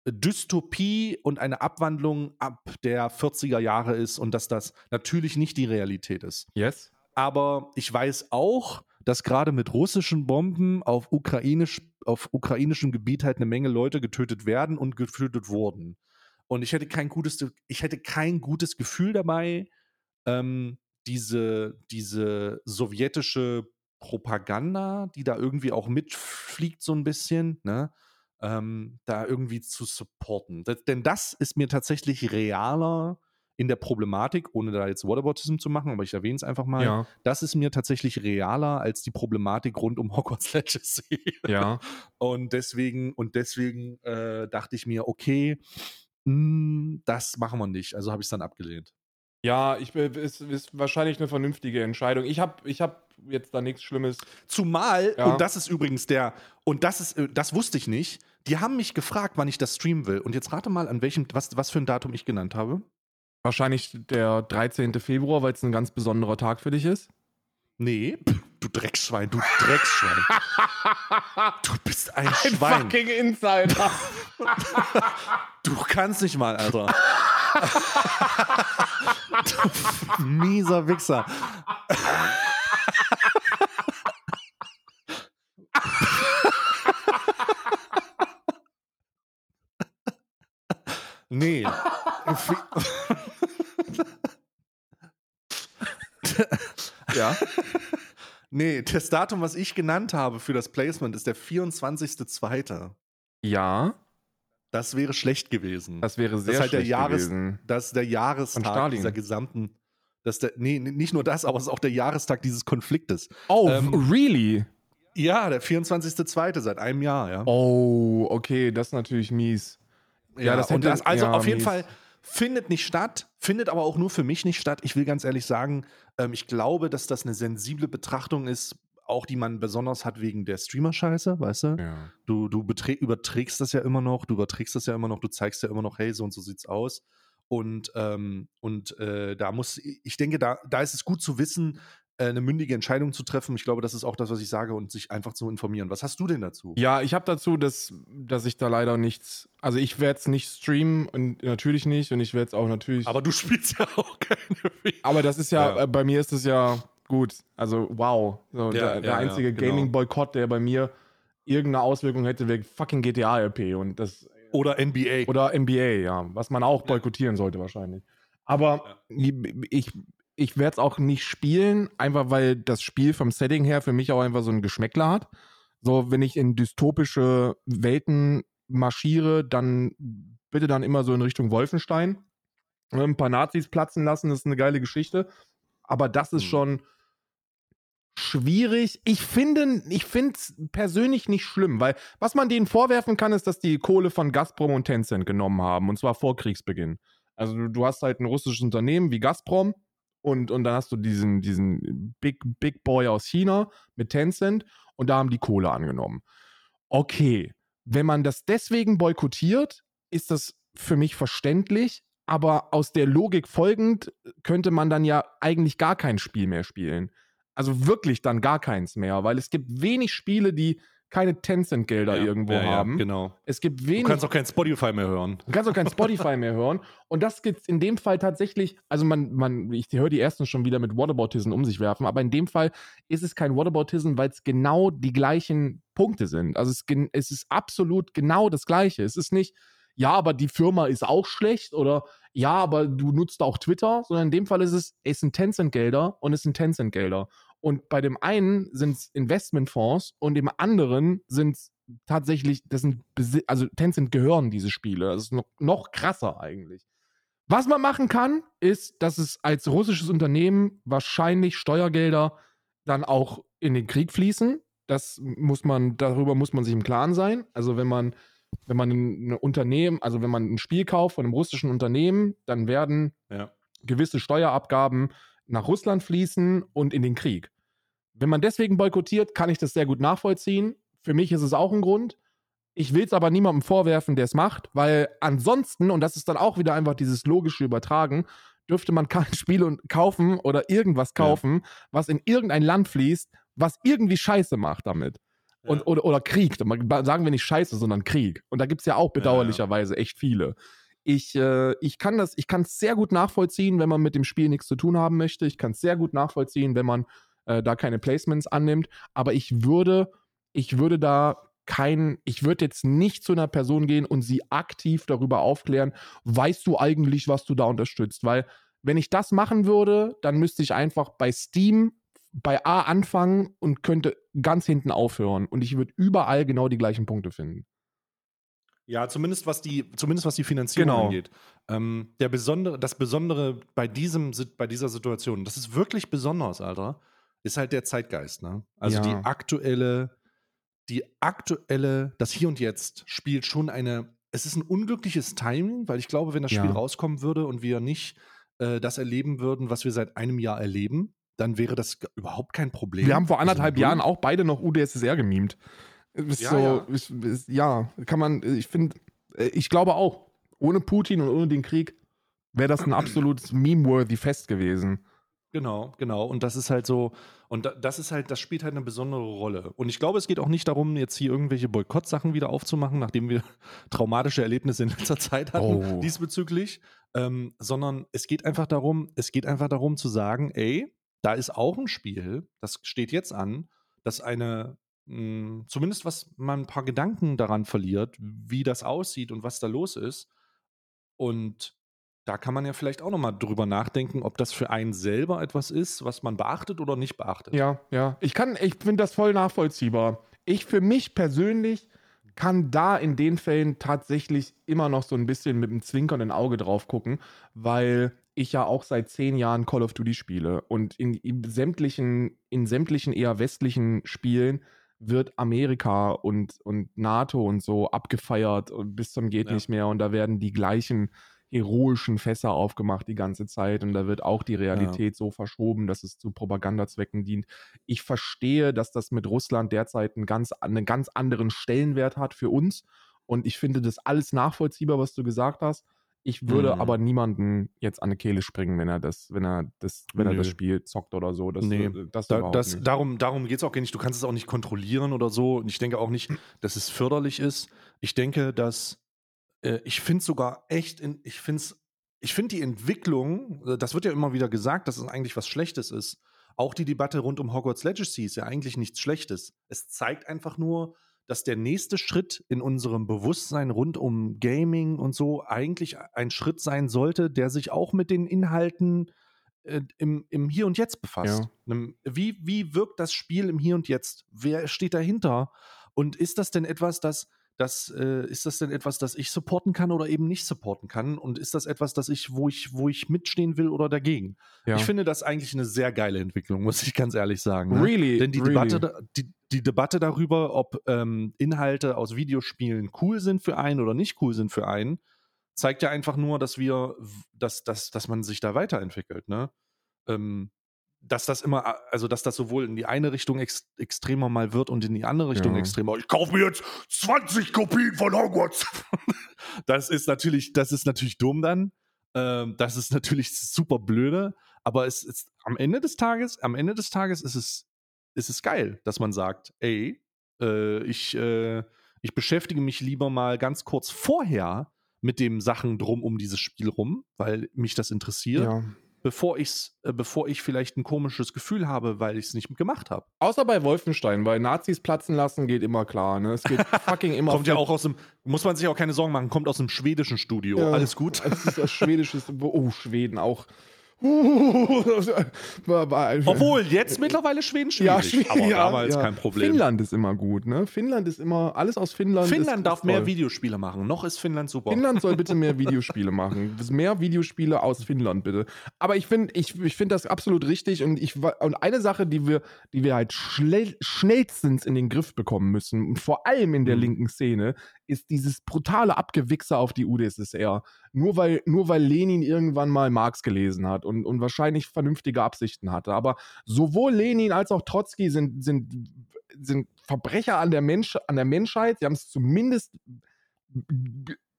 Dystopie und eine Abwandlung ab der 40er Jahre ist und dass das natürlich nicht die Realität ist. Yes. Aber ich weiß auch, dass gerade mit russischen Bomben auf, ukrainisch, auf ukrainischem Gebiet halt eine Menge Leute getötet werden und getötet wurden. Und ich hätte kein gutes, ich hätte kein gutes Gefühl dabei, ähm, diese, diese sowjetische Propaganda, die da irgendwie auch mitfliegt, so ein bisschen, ne? Ähm, da irgendwie zu supporten. Das, denn das ist mir tatsächlich realer in der Problematik, ohne da jetzt Whataboutism zu machen, aber ich erwähne es einfach mal. Ja. Das ist mir tatsächlich realer als die Problematik rund um Hogwarts Legacy. Ja. Und deswegen, und deswegen äh, dachte ich mir, okay, mh, hm, das machen wir nicht. Also habe ich es dann abgelehnt. Ja, ich ist, ist wahrscheinlich eine vernünftige Entscheidung. Ich habe ich hab jetzt da nichts Schlimmes. Zumal, Ja. und das ist übrigens der, und das ist, äh, das wusste ich nicht, die haben mich gefragt, wann ich das streamen will. Und jetzt rate mal, an welchem, was, was für ein Datum ich genannt habe. Wahrscheinlich der 13. Februar, weil es ein ganz besonderer Tag für dich ist. Nee, du Drecksschwein, du Drecksschwein. du bist ein, Schwein. Insider. Du kannst nicht mal, Alter. du mieser Wichser. Nee. ja. Nee, das Datum, was ich genannt habe für das Placement, ist der 24.02. Ja, Das wäre schlecht gewesen. das wäre sehr ist halt der schlecht Jahres- gewesen. das ist der Jahrestag dieser gesamten. Das der, nee, nicht nur das, aber es ist auch der Jahrestag dieses Konfliktes. Oh, Ähm, really? Ja, der 24.02. seit einem Jahr, ja. Oh, okay, das ist natürlich mies. Ja, das und hätte- das, also ja, auf jeden mies. Fall findet nicht statt, findet aber auch nur für mich nicht statt. Ich will ganz ehrlich sagen, ähm, ich glaube, dass das eine sensible Betrachtung ist, auch die man besonders hat wegen der Streamer-Scheiße, weißt du? Ja. Du, du überträgst das ja immer noch, du überträgst das ja immer noch, du zeigst ja immer noch, hey, so und so sieht's aus. Und, ähm, und äh, da muss, ich denke, da, da ist es gut zu wissen, eine mündige Entscheidung zu treffen. Ich glaube, das ist auch das, was ich sage und sich einfach zu informieren. Was hast du denn dazu? Ja, ich habe dazu, dass, dass ich da leider nichts. Also ich werde es nicht streamen und natürlich nicht und ich werde es auch natürlich. Aber du spielst ja auch keine. Aber das ist ja, Ja. Äh, bei mir ist es ja gut. Also wow. So, Ja, der, der ja, einzige genau. Gaming-Boykott, der bei mir irgendeine Auswirkung hätte, wäre fucking GTA-RP und das. Oder NBA. Oder NBA, ja. Was man auch boykottieren sollte wahrscheinlich. Aber ich, ich werde es auch nicht spielen, einfach weil das Spiel vom Setting her für mich auch einfach so ein Geschmäckler hat. So, wenn ich in dystopische Welten marschiere, dann bitte dann immer so in Richtung Wolfenstein. Ein paar Nazis platzen lassen, das ist eine geile Geschichte. Aber das ist Hm. schon schwierig. Ich finde ich es persönlich nicht schlimm, weil was man denen vorwerfen kann, ist, dass die Kohle von Gazprom und Tencent genommen haben, und zwar vor Kriegsbeginn. Also du, du hast halt ein russisches Unternehmen wie Gazprom und, und dann hast du diesen, diesen Big, Big Boy aus China mit Tencent und da haben die Kohle angenommen. Okay, wenn man das deswegen boykottiert, ist das für mich verständlich, aber aus der Logik folgend könnte man dann ja eigentlich gar kein Spiel mehr spielen. Also wirklich dann gar keins mehr, weil es gibt wenig Spiele, die keine Tencent-Gelder irgendwo ja, ja, haben. genau. Es gibt Du wenig. kannst auch kein Spotify mehr hören. Du kannst auch kein Spotify mehr hören. Und das gibt in dem Fall tatsächlich, also man, man, ich höre die ersten schon wieder mit Whataboutism um sich werfen, aber in dem Fall ist es kein Whataboutism, weil es genau die gleichen Punkte sind. Also es, es ist absolut genau das Gleiche. Es ist nicht, ja, aber die Firma ist auch schlecht oder ja, aber du nutzt auch Twitter, sondern in dem Fall ist es, es sind Tencent-Gelder und es sind Tencent-Gelder. Und bei dem einen sind es Investmentfonds und dem anderen sind es tatsächlich, das sind, also Tencent gehören diese Spiele. Das ist noch, noch krasser eigentlich. Was man machen kann, ist, dass es als russisches Unternehmen wahrscheinlich Steuergelder dann auch in den Krieg fließen. Das muss man, darüber muss man sich im Klaren sein. Also wenn man, wenn man ein Unternehmen, also wenn man ein Spiel kauft von einem russischen Unternehmen, dann werden Ja. gewisse Steuerabgaben nach Russland fließen und in den Krieg. Wenn man deswegen boykottiert, kann ich das sehr gut nachvollziehen. Für mich ist es auch ein Grund. Ich will es aber niemandem vorwerfen, der es macht, weil ansonsten, und das ist dann auch wieder einfach dieses logische Übertragen, dürfte man kein Spiel und- kaufen oder irgendwas Ja. kaufen, was in irgendein Land fließt, was irgendwie Scheiße macht damit. Und, Ja. oder, oder Krieg. Sagen wir nicht Scheiße, sondern Krieg. Und da gibt es ja auch Ja, ja. bedauerlicherweise echt viele. Ich, äh, ich kann das, ich kann es sehr gut nachvollziehen, wenn man mit dem Spiel nichts zu tun haben möchte. Ich kann es sehr gut nachvollziehen, wenn man äh, da keine Placements annimmt. Aber ich würde, ich würde da kein, ich würde jetzt nicht zu einer Person gehen und sie aktiv darüber aufklären, weißt du eigentlich, was du da unterstützt? Weil wenn ich das machen würde, dann müsste ich einfach bei Steam bei A anfangen und könnte ganz hinten aufhören. Und ich würde überall genau die gleichen Punkte finden. Ja, zumindest was die, zumindest was die Finanzierung Genau. angeht. Ähm, der besondere, das Besondere bei diesem, bei dieser Situation, das ist wirklich besonders, Alter, ist halt der Zeitgeist, ne? Also Ja. die aktuelle, die aktuelle, das Hier und Jetzt spielt schon eine, es ist ein unglückliches Timing, weil ich glaube, wenn das Spiel Ja. rauskommen würde und wir nicht äh, das erleben würden, was wir seit einem Jahr erleben, dann wäre das überhaupt kein Problem. Wir haben vor anderthalb durch. Jahren auch beide noch UdSSR gemimt. Ist Ja, so, ja. Ist, ist, ja, kann man, ich finde, ich glaube auch, ohne Putin und ohne den Krieg wäre das ein absolutes meme-worthy Fest gewesen. Genau, genau. Und das ist halt so, und da, das ist halt, das spielt halt eine besondere Rolle. Und ich glaube, es geht auch nicht darum, jetzt hier irgendwelche Boykott-Sachen wieder aufzumachen, nachdem wir traumatische Erlebnisse in letzter Zeit hatten Oh. diesbezüglich, ähm, sondern es geht einfach darum, es geht einfach darum zu sagen, ey, da ist auch ein Spiel, das steht jetzt an, das eine, mh, zumindest was man ein paar Gedanken daran verliert, wie das aussieht und was da los ist. Und da kann man ja vielleicht auch nochmal drüber nachdenken, ob das für einen selber etwas ist, was man beachtet oder nicht beachtet. Ja, ja. Ich kann, ich finde das voll nachvollziehbar. Ich für mich persönlich kann da in den Fällen tatsächlich immer noch so ein bisschen mit einem zwinkernden Auge drauf gucken, weil ich ja auch seit zehn Jahren Call of Duty spiele und in, in sämtlichen, in sämtlichen eher westlichen Spielen wird Amerika und, und NATO und so abgefeiert und bis zum geht Ja. nicht mehr und da werden die gleichen heroischen Fässer aufgemacht die ganze Zeit und da wird auch die Realität so verschoben, dass es zu Propagandazwecken dient. Ich verstehe, dass das mit Russland derzeit einen ganz, einen ganz anderen Stellenwert hat für uns und ich finde das alles nachvollziehbar, was du gesagt hast. Ich würde Mhm. aber niemanden jetzt an die Kehle springen, wenn er das, wenn er das, wenn er das Nö. Spiel zockt oder so. Das, Nee, äh, das, Da, das, darum darum geht es auch gar nicht. Du kannst es auch nicht kontrollieren oder so. Und ich denke auch nicht, dass es förderlich ist. Ich denke, dass äh, ich finde sogar echt, in, ich finde ich finde die Entwicklung, äh, das wird ja immer wieder gesagt, dass es eigentlich was Schlechtes ist. Auch die Debatte rund um Hogwarts Legacy ist ja eigentlich nichts Schlechtes. Es zeigt einfach nur, dass der nächste Schritt in unserem Bewusstsein rund um Gaming und so eigentlich ein Schritt sein sollte, der sich auch mit den Inhalten äh, im, im Hier und Jetzt befasst. Ja. Wie, wie wirkt das Spiel im Hier und Jetzt? Wer steht dahinter? Und ist das denn etwas, das, das äh, ist das denn etwas, das ich supporten kann oder eben nicht supporten kann? Und ist das etwas, das ich, wo ich, wo ich mitstehen will oder dagegen? Ja. Ich finde das eigentlich eine sehr geile Entwicklung, muss ich ganz ehrlich sagen. Ne? really, Denn die, really. Debatte, die, die Debatte darüber, ob ähm, Inhalte aus Videospielen cool sind für einen oder nicht cool sind für einen, zeigt ja einfach nur, dass wir, dass, dass, dass man sich da weiterentwickelt, ne? Ähm, dass das immer, also dass das sowohl in die eine Richtung ex extremer mal wird und in die andere Richtung Ja. extremer. Ich kaufe mir jetzt 20 Kopien von Hogwarts. das ist natürlich, das ist natürlich dumm dann. Ähm, das ist natürlich super blöde. Aber es ist am Ende des Tages, am Ende des Tages ist es, ist es geil, dass man sagt, ey, äh, ich, äh, ich beschäftige mich lieber mal ganz kurz vorher mit den Sachen drum um dieses Spiel rum, weil mich das interessiert, ja. Bevor ich's, äh, bevor ich vielleicht ein komisches Gefühl habe, weil ich es nicht gemacht habe. Außer bei Wolfenstein, bei Nazis platzen lassen geht immer klar. Ne? Es geht fucking immer. Kommt ja auch aus dem, muss man sich auch keine Sorgen machen, kommt aus dem schwedischen Studio. Ja. Alles gut. Es ist das schwedische. Oh, Schweden auch. war, war, Obwohl, jetzt mittlerweile Schweden schwierig. schwierig, aber ja, damals ja. kein Problem. Finnland ist immer gut, ne? Finnland ist immer, alles aus Finnland. Finnland ist, darf ist mehr. Videospiele machen. Noch ist Finnland super. Finnland soll bitte mehr Videospiele machen. Mehr Videospiele aus Finnland, bitte. Aber ich finde ich, ich find das absolut richtig und, ich, und eine Sache, die wir, die wir halt schnell, schnellstens in den Griff bekommen müssen, und vor allem in der Mhm. linken Szene, ist dieses brutale Abgewichse auf die UdSSR. Nur weil, nur weil Lenin irgendwann mal Marx gelesen hat und, und wahrscheinlich vernünftige Absichten hatte. Aber sowohl Lenin als auch Trotzki sind, sind, sind Verbrecher an der, Mensch, an der Menschheit. Sie haben es zumindest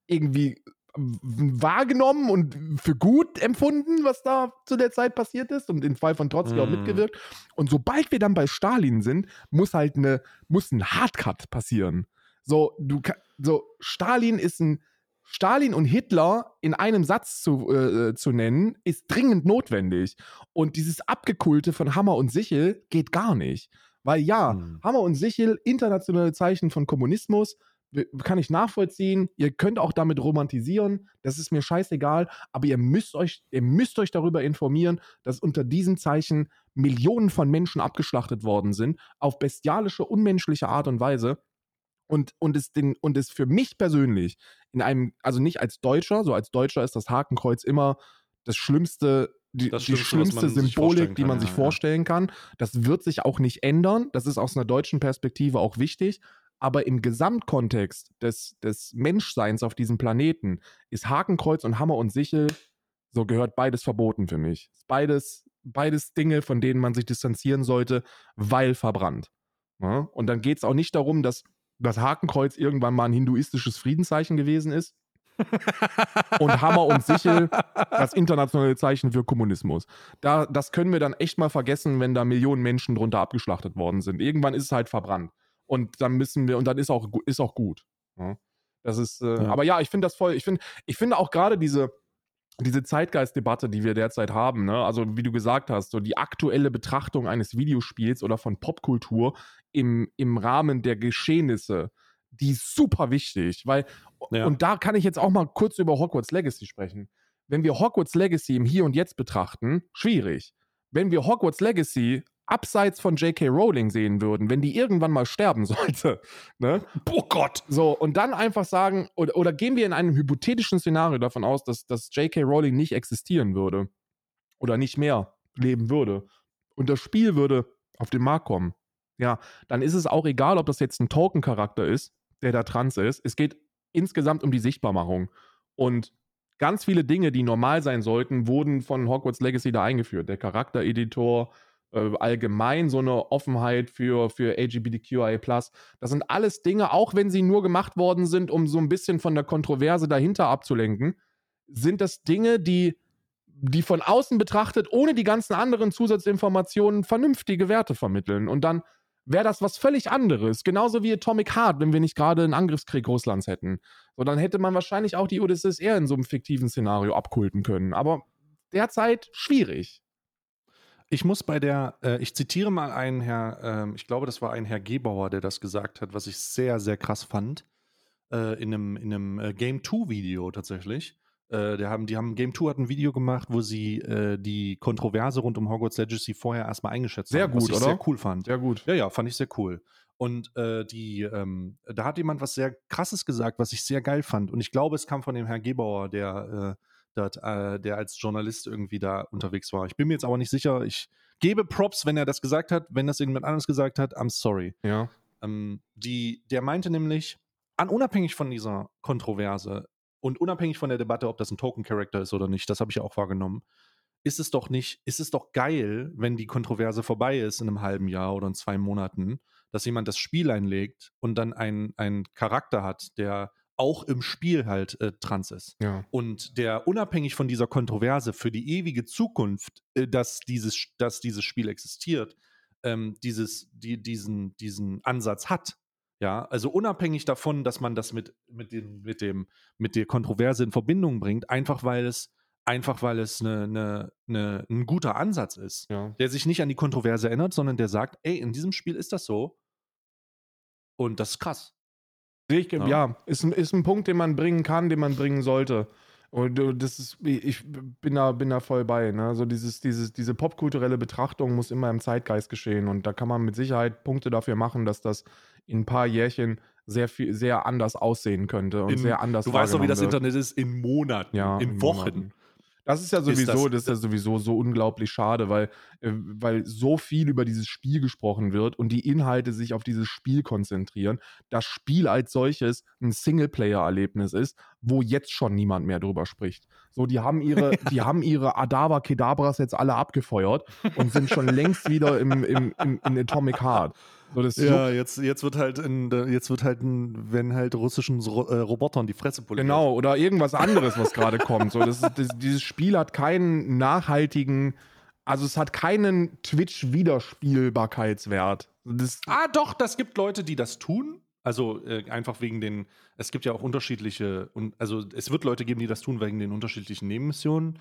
irgendwie wahrgenommen und für gut empfunden, was da zu der Zeit passiert ist und im Fall von Trotzki auch Mhm. mitgewirkt. Und sobald wir dann bei Stalin sind, muss halt eine, muss ein Hardcut passieren. So, du, so, Stalin ist ein, Stalin und Hitler in einem Satz zu, äh, zu nennen, ist dringend notwendig. Und dieses Abgekulte von Hammer und Sichel geht gar nicht. Weil ja, Mhm. Hammer und Sichel, internationale Zeichen von Kommunismus, kann ich nachvollziehen. Ihr könnt auch damit romantisieren, das ist mir scheißegal, aber ihr müsst euch, ihr müsst euch darüber informieren, dass unter diesen Zeichen Millionen von Menschen abgeschlachtet worden sind, auf bestialische, unmenschliche Art und Weise. Und, und, es den, und es für mich persönlich in einem, also nicht als Deutscher, so als Deutscher ist das Hakenkreuz immer das schlimmste, die, Das die Schlimmste, Symbolik, die man sich vorstellen kann. Das wird sich auch nicht ändern. Das ist aus einer deutschen Perspektive auch wichtig. Aber im Gesamtkontext des, des Menschseins auf diesem Planeten ist Hakenkreuz und Hammer und Sichel, so gehört beides verboten für mich. Beides, beides Dinge, von denen man sich distanzieren sollte, weil verbrannt. Ja? Und dann geht es auch nicht darum, dass das Hakenkreuz irgendwann mal ein hinduistisches Friedenszeichen gewesen ist und Hammer und Sichel das internationale Zeichen für Kommunismus. Da, das können wir dann echt mal vergessen, wenn da Millionen Menschen drunter abgeschlachtet worden sind. Irgendwann ist es halt verbrannt. Und dann müssen wir, und dann ist auch, ist auch gut. Ja. Das ist, äh, Ja. aber ja, ich finde das voll, ich finde, ich finde auch gerade diese, diese Zeitgeistdebatte, die wir derzeit haben, ne? also wie du gesagt hast, so die aktuelle Betrachtung eines Videospiels oder von Popkultur im, im Rahmen der Geschehnisse, die ist super wichtig, weil, Ja. und da kann ich jetzt auch mal kurz über Hogwarts Legacy sprechen. Wenn wir Hogwarts Legacy im Hier und Jetzt betrachten, schwierig. Wenn wir Hogwarts Legacy abseits von J.K. Rowling sehen würden, wenn die irgendwann mal sterben sollte, ne? oh Gott. So, und dann einfach sagen, oder, oder gehen wir in einem hypothetischen Szenario davon aus, dass, dass J.K. Rowling nicht existieren würde oder nicht mehr leben würde und das Spiel würde auf den Markt kommen, ja, dann ist es auch egal, ob das jetzt ein Token-Charakter ist, der da trans ist. Es geht insgesamt um die Sichtbarmachung. Und ganz viele Dinge, die normal sein sollten, wurden von Hogwarts Legacy da eingeführt. Der Charaktereditor, äh, allgemein so eine Offenheit für, für LGBTQIA. Das sind alles Dinge, auch wenn sie nur gemacht worden sind, um so ein bisschen von der Kontroverse dahinter abzulenken, sind das Dinge, die, die von außen betrachtet, ohne die ganzen anderen Zusatzinformationen, vernünftige Werte vermitteln. Und dann wäre das was völlig anderes. Genauso wie Atomic Heart, wenn wir nicht gerade einen Angriffskrieg Russlands hätten. So, dann hätte man wahrscheinlich auch die UdSSR in so einem fiktiven Szenario abkulten können. Aber derzeit schwierig. Ich muss bei der, äh, ich zitiere mal einen Herr, ähm, ich glaube, das war ein Herr Gebauer, der das gesagt hat, was ich sehr, sehr krass fand. Äh, in einem, in einem äh, Game 2 Video tatsächlich. Äh, der haben, die haben Game 2 hat ein Video gemacht, wo sie äh, die Kontroverse rund um Hogwarts Legacy vorher erstmal eingeschätzt Sehr haben. was gut, ich oder? sehr cool fand. Sehr gut. Ja, ja, fand ich sehr cool. Und äh, die, ähm, da hat jemand was sehr krasses gesagt, was ich sehr geil fand. Und ich glaube, es kam von dem Herrn Gebauer, der, äh, dat, äh, der als Journalist irgendwie da unterwegs war. Ich bin mir jetzt aber nicht sicher. Ich gebe Props, wenn er das gesagt hat. Wenn das irgendjemand anderes gesagt hat, I'm sorry. Ja. Ähm, die, der meinte nämlich, an, unabhängig von dieser Kontroverse und unabhängig von der Debatte, ob das ein Token-Character ist oder nicht, das habe ich ja auch wahrgenommen, ist es doch nicht, ist es doch geil, wenn die Kontroverse vorbei ist in einem halben Jahr oder in zwei Monaten, dass jemand das Spiel einlegt und dann einen Charakter hat, der auch im Spiel halt äh, trans ist Ja. und der unabhängig von dieser Kontroverse für die ewige Zukunft, äh, dass, dieses, dass dieses Spiel existiert, ähm, dieses, die, diesen, diesen Ansatz hat. Ja, also unabhängig davon, dass man das mit, mit, dem, mit, dem, mit der Kontroverse in Verbindung bringt, einfach weil es, einfach weil es eine, eine, eine, ein guter Ansatz ist, Ja. der sich nicht an die Kontroverse erinnert, sondern der sagt, ey, in diesem Spiel ist das so und das ist krass. Sehe ich, Ja. ja, ist, ein- ist ein Punkt, den man bringen kann, den man bringen sollte. Und äh, das ist, ich bin da, bin da voll bei. Ne? So dieses, dieses, diese popkulturelle Betrachtung muss immer im Zeitgeist geschehen. Und da kann man mit Sicherheit Punkte dafür machen, dass das in ein paar Jährchen sehr viel, sehr anders aussehen könnte und In- sehr anders Du weißt doch, wie das. Internet ist in Monaten, Ja, in in Wochen. Monaten. Das ist ja Ist sowieso, das- das, ist ja sowieso so unglaublich schade, weil, äh, weil so viel über dieses Spiel gesprochen wird und die Inhalte sich auf dieses Spiel konzentrieren. Das Spiel als solches ein Singleplayer-Erlebnis ist, wo jetzt schon niemand mehr drüber spricht. So, die haben ihre, die haben ihre Adava Kedavras jetzt alle abgefeuert und sind schon längst wieder im, im, im, in Atomic Heart. So, das Ja, jetzt, jetzt wird halt in, jetzt wird halt, ein, wenn halt russischen Ro äh, Robotern die Fresse poliert. Genau, oder irgendwas anderes, was gerade kommt. So, das ist, das, dieses Spiel hat keinen nachhaltigen, also es hat keinen Twitch-Wiederspielbarkeitswert. Ah, doch, das gibt Leute, die das tun. Also äh, einfach wegen den, es gibt ja auch unterschiedliche, und also es wird Leute geben, die das tun wegen den unterschiedlichen Nebenmissionen.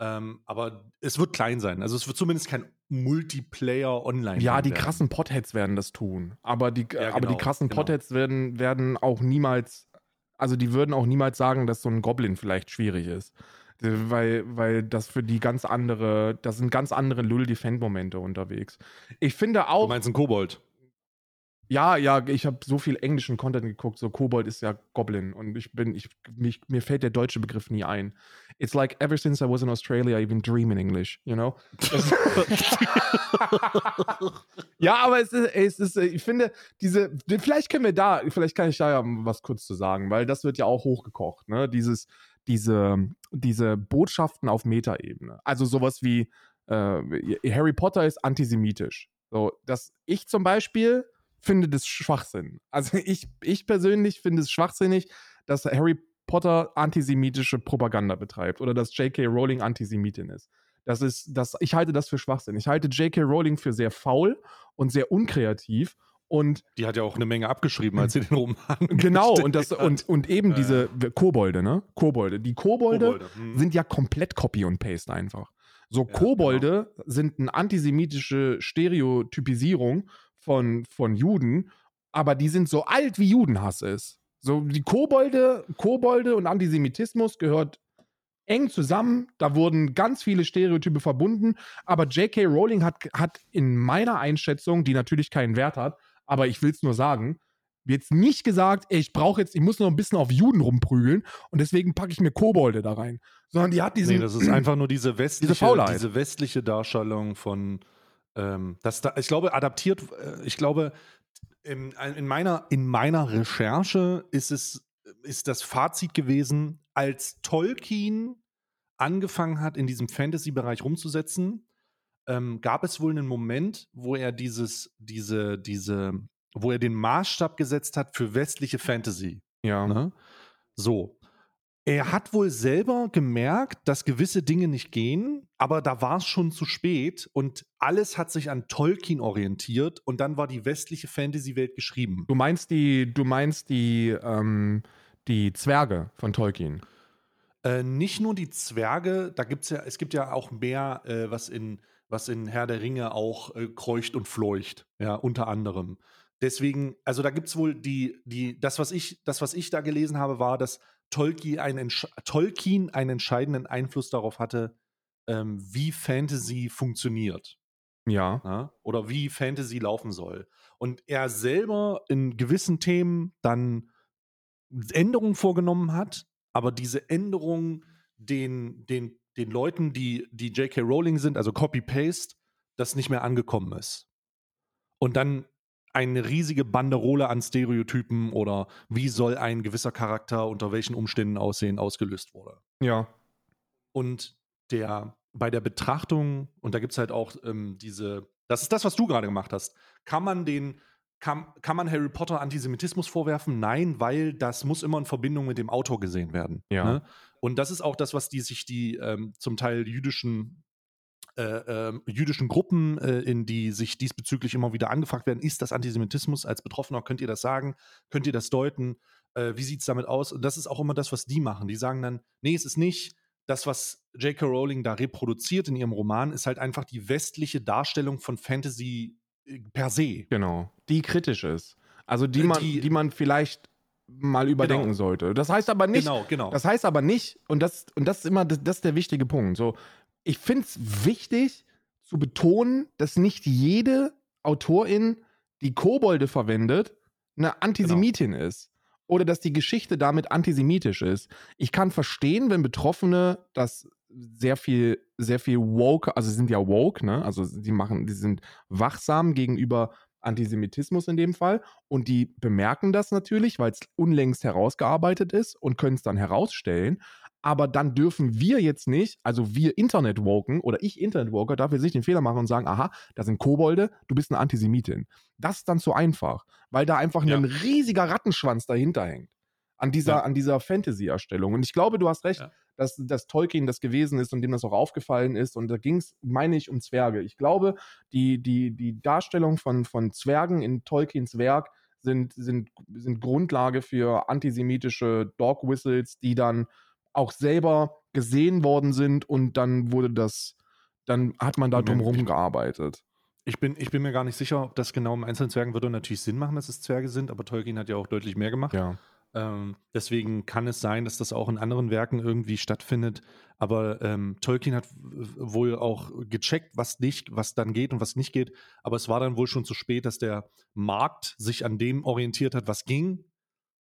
Ähm, aber es wird klein sein. Also es wird zumindest kein Multiplayer online. ja, die werden. krassen Potheads werden das tun. Aber die, Ja, aber die genau, krassen genau. Potheads werden, werden auch niemals, also die würden auch niemals sagen, dass so ein Goblin vielleicht schwierig ist. Äh, Weil, weil das für die ganz andere, das sind ganz andere Lull-Defend-Momente unterwegs. Ich finde Du auch. meinst ein Kobold. Ja, ja, ich habe so viel englischen Content geguckt. So Kobold ist ja Goblin und ich bin, ich, mich, mir fällt der deutsche Begriff nie ein. It's like ever since I was in Australia, I even dream in English, you know? Ja, aber es ist, es ist, ich finde, diese, vielleicht können wir da, vielleicht kann ich da ja was kurz zu sagen, weil das wird ja auch hochgekocht, ne? Dieses, diese, diese Botschaften auf Metaebene. Also sowas wie äh, Harry Potter ist antisemitisch. So, dass ich zum Beispiel finde das Schwachsinn. Also ich, ich persönlich finde es schwachsinnig, dass Harry Potter antisemitische Propaganda betreibt oder dass J.K. Rowling Antisemitin ist. Das ist, das, ich halte das für Schwachsinn. Ich halte J.K. Rowling für sehr faul und sehr unkreativ und Die hat ja auch eine Menge abgeschrieben, als sie den Roman genau und das hat. und, und eben Ja. diese Kobolde, ne? Kobolde. Die Kobolde, Kobolde, hm. sind ja komplett Copy und Paste einfach. So Ja, Kobolde sind eine antisemitische Stereotypisierung von, von Juden, aber die sind so alt wie Judenhass ist. So die Kobolde, Kobolde und Antisemitismus gehört eng zusammen. Da wurden ganz viele Stereotype verbunden, aber J.K. Rowling hat, hat in meiner Einschätzung, die natürlich keinen Wert hat, aber ich will es nur sagen, jetzt nicht gesagt, ey, ich brauche jetzt, ich muss noch ein bisschen auf Juden rumprügeln und deswegen packe ich mir Kobolde da rein. Sondern die hat diesen. Nee, das ist einfach nur diese westliche, Faulheit. diese westliche Darstellung von, ähm, das da, ich glaube, adaptiert, äh, ich glaube, in, in, meiner, in meiner Recherche ist es, ist das Fazit gewesen, als Tolkien angefangen hat, in diesem Fantasy-Bereich rumzusetzen, ähm, gab es wohl einen Moment, wo er dieses, diese, diese, wo er den Maßstab gesetzt hat für westliche Fantasy. ja. Ne? So. Er hat wohl selber gemerkt, dass gewisse Dinge nicht gehen, aber da war es schon zu spät und alles hat sich an Tolkien orientiert und dann war die westliche Fantasy-Welt geschrieben. Du meinst die, du meinst die, ähm, die Zwerge von Tolkien. Äh, nicht nur die Zwerge, da gibt's ja, es gibt ja auch mehr, äh, was in, was in Herr der Ringe auch äh, kreucht und fleucht, ja, unter anderem. Deswegen, also da gibt es wohl die, die, das, was ich, das, was ich da gelesen habe, war, dass Tolkien einen, Tolkien einen entscheidenden Einfluss darauf hatte, ähm, wie Fantasy funktioniert Ja. ja, oder wie Fantasy laufen soll. Und er selber in gewissen Themen dann Änderungen vorgenommen hat, aber diese Änderungen den, den, den Leuten, die, die J.K. Rowling sind, also Copy-Paste, das nicht mehr angekommen ist. Und dann eine riesige Banderole an Stereotypen oder wie soll ein gewisser Charakter unter welchen Umständen aussehen, ausgelöst wurde. Ja. Und der bei der Betrachtung, und da gibt es halt auch ähm, diese, das ist das, was du gerade gemacht hast, kann man den, kann, kann man Harry Potter Antisemitismus vorwerfen? Nein, weil das muss immer in Verbindung mit dem Autor gesehen werden. Ja. Ne? Und das ist auch das, was die sich die ähm, zum Teil jüdischen äh, ähm, jüdischen Gruppen, äh, in die sich diesbezüglich immer wieder angefragt werden, ist das Antisemitismus als Betroffener? Könnt ihr das sagen? Könnt ihr das deuten? Äh, wie sieht es damit aus? Und das ist auch immer das, was die machen. Die sagen dann, nee, es ist nicht. Das, was J.K. Rowling da reproduziert in ihrem Roman, ist halt einfach die westliche Darstellung von Fantasy äh, per se. Genau. Die kritisch ist. Also die Äh, man, die- die, man vielleicht mal überdenken Genau. sollte. Das heißt aber nicht, Genau, genau. das heißt aber nicht, und das, und das ist immer das, das ist der wichtige Punkt. So, ich finde es wichtig zu betonen, dass nicht jede Autorin, die Kobolde verwendet, eine Antisemitin ist. Oder dass die Geschichte damit antisemitisch ist. Ich kann verstehen, wenn Betroffene das sehr viel, sehr viel woke, also sie sind ja woke, ne? Also die machen, die sind wachsam gegenüber Antisemitismus in dem Fall und die bemerken das natürlich, weil es unlängst herausgearbeitet ist und können es dann herausstellen. Aber dann dürfen wir jetzt nicht, also wir Internet-Woken oder ich Internet-Woker, darf jetzt nicht den Fehler machen und sagen, aha, da sind Kobolde, du bist eine Antisemitin. Das ist dann zu einfach, weil da einfach Ja. ein riesiger Rattenschwanz dahinter hängt. An dieser, Ja. an dieser Fantasy-Erstellung. Und ich glaube, du hast recht, Ja. dass, dass Tolkien das gewesen ist und dem das auch aufgefallen ist. Und da ging es, meine ich, um Zwerge. Ich glaube, die, die, die Darstellung von, von Zwergen in Tolkiens Werk sind, sind, sind Grundlage für antisemitische Dog Whistles, die dann auch selber gesehen worden sind und dann wurde das, dann hat man da drumherum gearbeitet. Ich bin, ich bin mir gar nicht sicher, ob das genau im einzelnen Zwergen würde natürlich Sinn machen, dass es Zwerge sind, aber Tolkien hat ja auch deutlich mehr gemacht. Ja. Ähm, deswegen kann es sein, dass das auch in anderen Werken irgendwie stattfindet. Aber ähm, Tolkien hat wohl auch gecheckt, was nicht, was dann geht und was nicht geht. Aber es war dann wohl schon zu spät, dass der Markt sich an dem orientiert hat, was ging.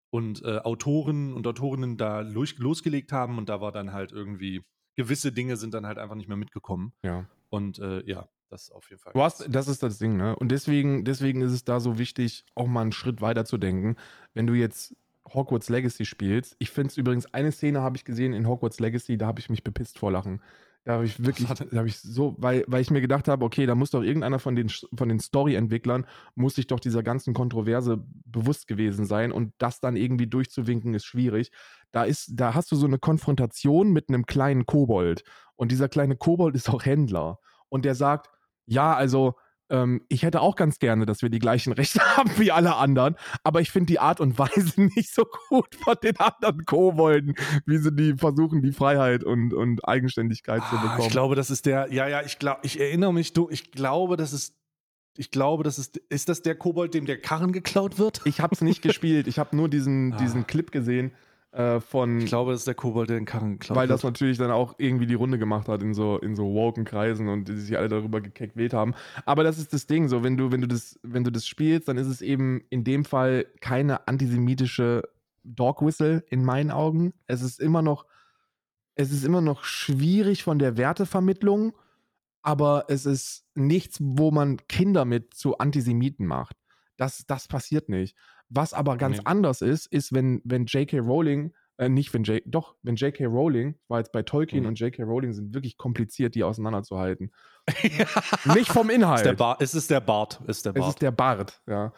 Und äh, Autoren und Autorinnen da los, losgelegt haben und da war dann halt irgendwie, gewisse Dinge sind dann halt einfach nicht mehr mitgekommen. Ja. Und äh, ja, das auf jeden Fall. Du hast, das ist das Ding, ne? Und deswegen, deswegen ist es da so wichtig, auch mal einen Schritt weiter zu denken. Wenn du jetzt Hogwarts Legacy spielst, ich finde es übrigens, eine Szene habe ich gesehen in Hogwarts Legacy, da habe ich mich bepisst vor Lachen. Da habe ich wirklich, da habe ich so, weil, weil ich mir gedacht habe, okay, da muss doch irgendeiner von den, von den Story-Entwicklern, muss sich doch dieser ganzen Kontroverse bewusst gewesen sein und das dann irgendwie durchzuwinken ist schwierig. Da ist, da hast du so eine Konfrontation mit einem kleinen Kobold und dieser kleine Kobold ist auch Händler und der sagt, ja, also ähm, ich hätte auch ganz gerne, dass wir die gleichen Rechte haben wie alle anderen, aber ich finde die Art und Weise nicht so gut von den anderen Kobolden, wie sie die versuchen, die Freiheit und, und Eigenständigkeit zu Ah, bekommen. ich glaube, das ist der, ja, ja, ich glaube, ich erinnere mich, du, ich glaube, das ist, ich glaube, das ist, ist das der Kobold, dem der Karren geklaut wird? Ich habe es nicht gespielt, ich habe nur diesen, Ah. diesen Clip gesehen äh, von, Ich glaube, das ist der Kobold, der den Karren geklaut weil das natürlich dann auch irgendwie die Runde gemacht hat in so, in so woken Kreisen und die sich alle darüber gekeckt haben. Aber das ist das Ding, so wenn du, wenn du das, wenn du das spielst, dann ist es eben in dem Fall keine antisemitische Dog Whistle in meinen Augen. Es ist immer noch, es ist immer noch schwierig von der Wertevermittlung, aber es ist nichts, wo man Kinder mit zu Antisemiten macht. Das, das passiert nicht. Was aber ganz Nee. anders ist, ist, wenn, wenn J.K. Rowling, äh, nicht wenn J, doch, wenn J.K. Rowling, war jetzt bei Tolkien Mhm. und J.K. Rowling sind wirklich kompliziert, die auseinanderzuhalten. Nicht vom Inhalt. Ist der Bart, es ist der Bart, ist der Es Bart. ist der Bart, ja.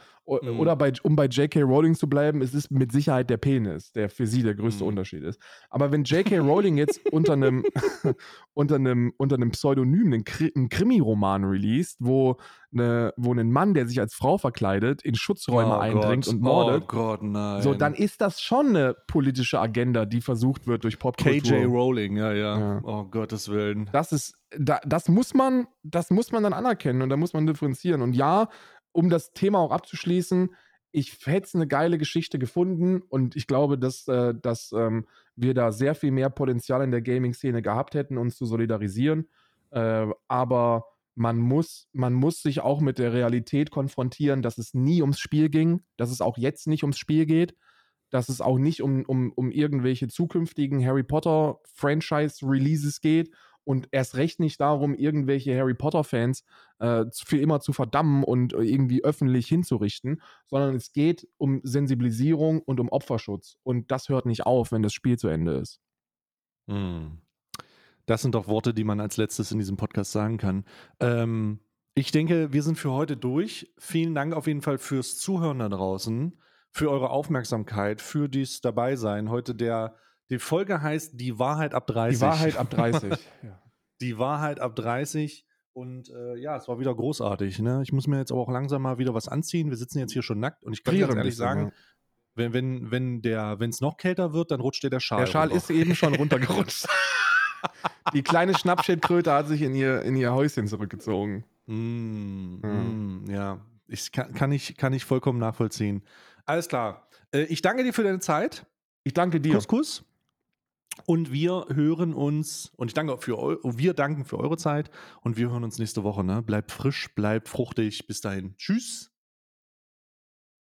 Mhm. Oder bei, um bei J.K. Rowling zu bleiben, es ist mit Sicherheit der Penis, der für sie der größte Mhm. Unterschied ist. Aber wenn J.K. Rowling jetzt unter einem, unter einem, unter einem Pseudonym einen, Kri einen Krimi-Roman released, wo, eine, wo ein Mann, der sich als Frau verkleidet, in Schutzräume Oh eindringt Gott. und mordet, Oh Gott, nein. so, dann ist das schon eine politische Agenda, die versucht wird durch Popkultur. KJ Rowling, ja, ja, Ja. Oh Gottes Willen. Das ist, da, das muss man, das muss man dann anerkennen und da muss man differenzieren. Und ja, um das Thema auch abzuschließen, ich hätte eine geile Geschichte gefunden und ich glaube, dass, äh, dass ähm, wir da sehr viel mehr Potenzial in der Gaming-Szene gehabt hätten, uns zu solidarisieren. Äh, aber man muss, man muss sich auch mit der Realität konfrontieren, dass es nie ums Spiel ging, dass es auch jetzt nicht ums Spiel geht, dass es auch nicht um, um, um irgendwelche zukünftigen Harry Potter Franchise-Releases geht und erst recht nicht darum, irgendwelche Harry Potter-Fans äh, für immer zu verdammen und irgendwie öffentlich hinzurichten, sondern es geht um Sensibilisierung und um Opferschutz. Und das hört nicht auf, wenn das Spiel zu Ende ist. Hm. Das sind doch Worte, die man als letztes in diesem Podcast sagen kann. Ähm, ich denke, wir sind für heute durch. Vielen Dank auf jeden Fall fürs Zuhören da draußen, für eure Aufmerksamkeit, für dies Dabeisein. Heute der, die Folge heißt Die Wahrheit ab 30. Die Wahrheit ab 30. ja. Die Wahrheit ab 30. Und äh, ja, es war wieder großartig. Ne? Ich muss mir jetzt aber auch langsam mal wieder was anziehen. Wir sitzen jetzt hier schon nackt und ich kann Frieren ganz ehrlich sagen, ja. wenn, wenn, wenn der, wenn es noch kälter wird, dann rutscht dir der Schal. Der Schal rüber. ist eben schon runtergerutscht. Die kleine Schnappschildkröte hat sich in ihr, in ihr Häuschen zurückgezogen. Mm, Ja. mm, ja. Ich kann, kann, ich, kann ich vollkommen nachvollziehen. Alles klar. Äh, ich danke dir für deine Zeit. Ich danke dir. Kuss, Kuss. Und wir hören uns, und ich danke für wir danken für eure Zeit und wir hören uns nächste Woche. Ne? Bleibt frisch, bleibt fruchtig. Bis dahin. Tschüss.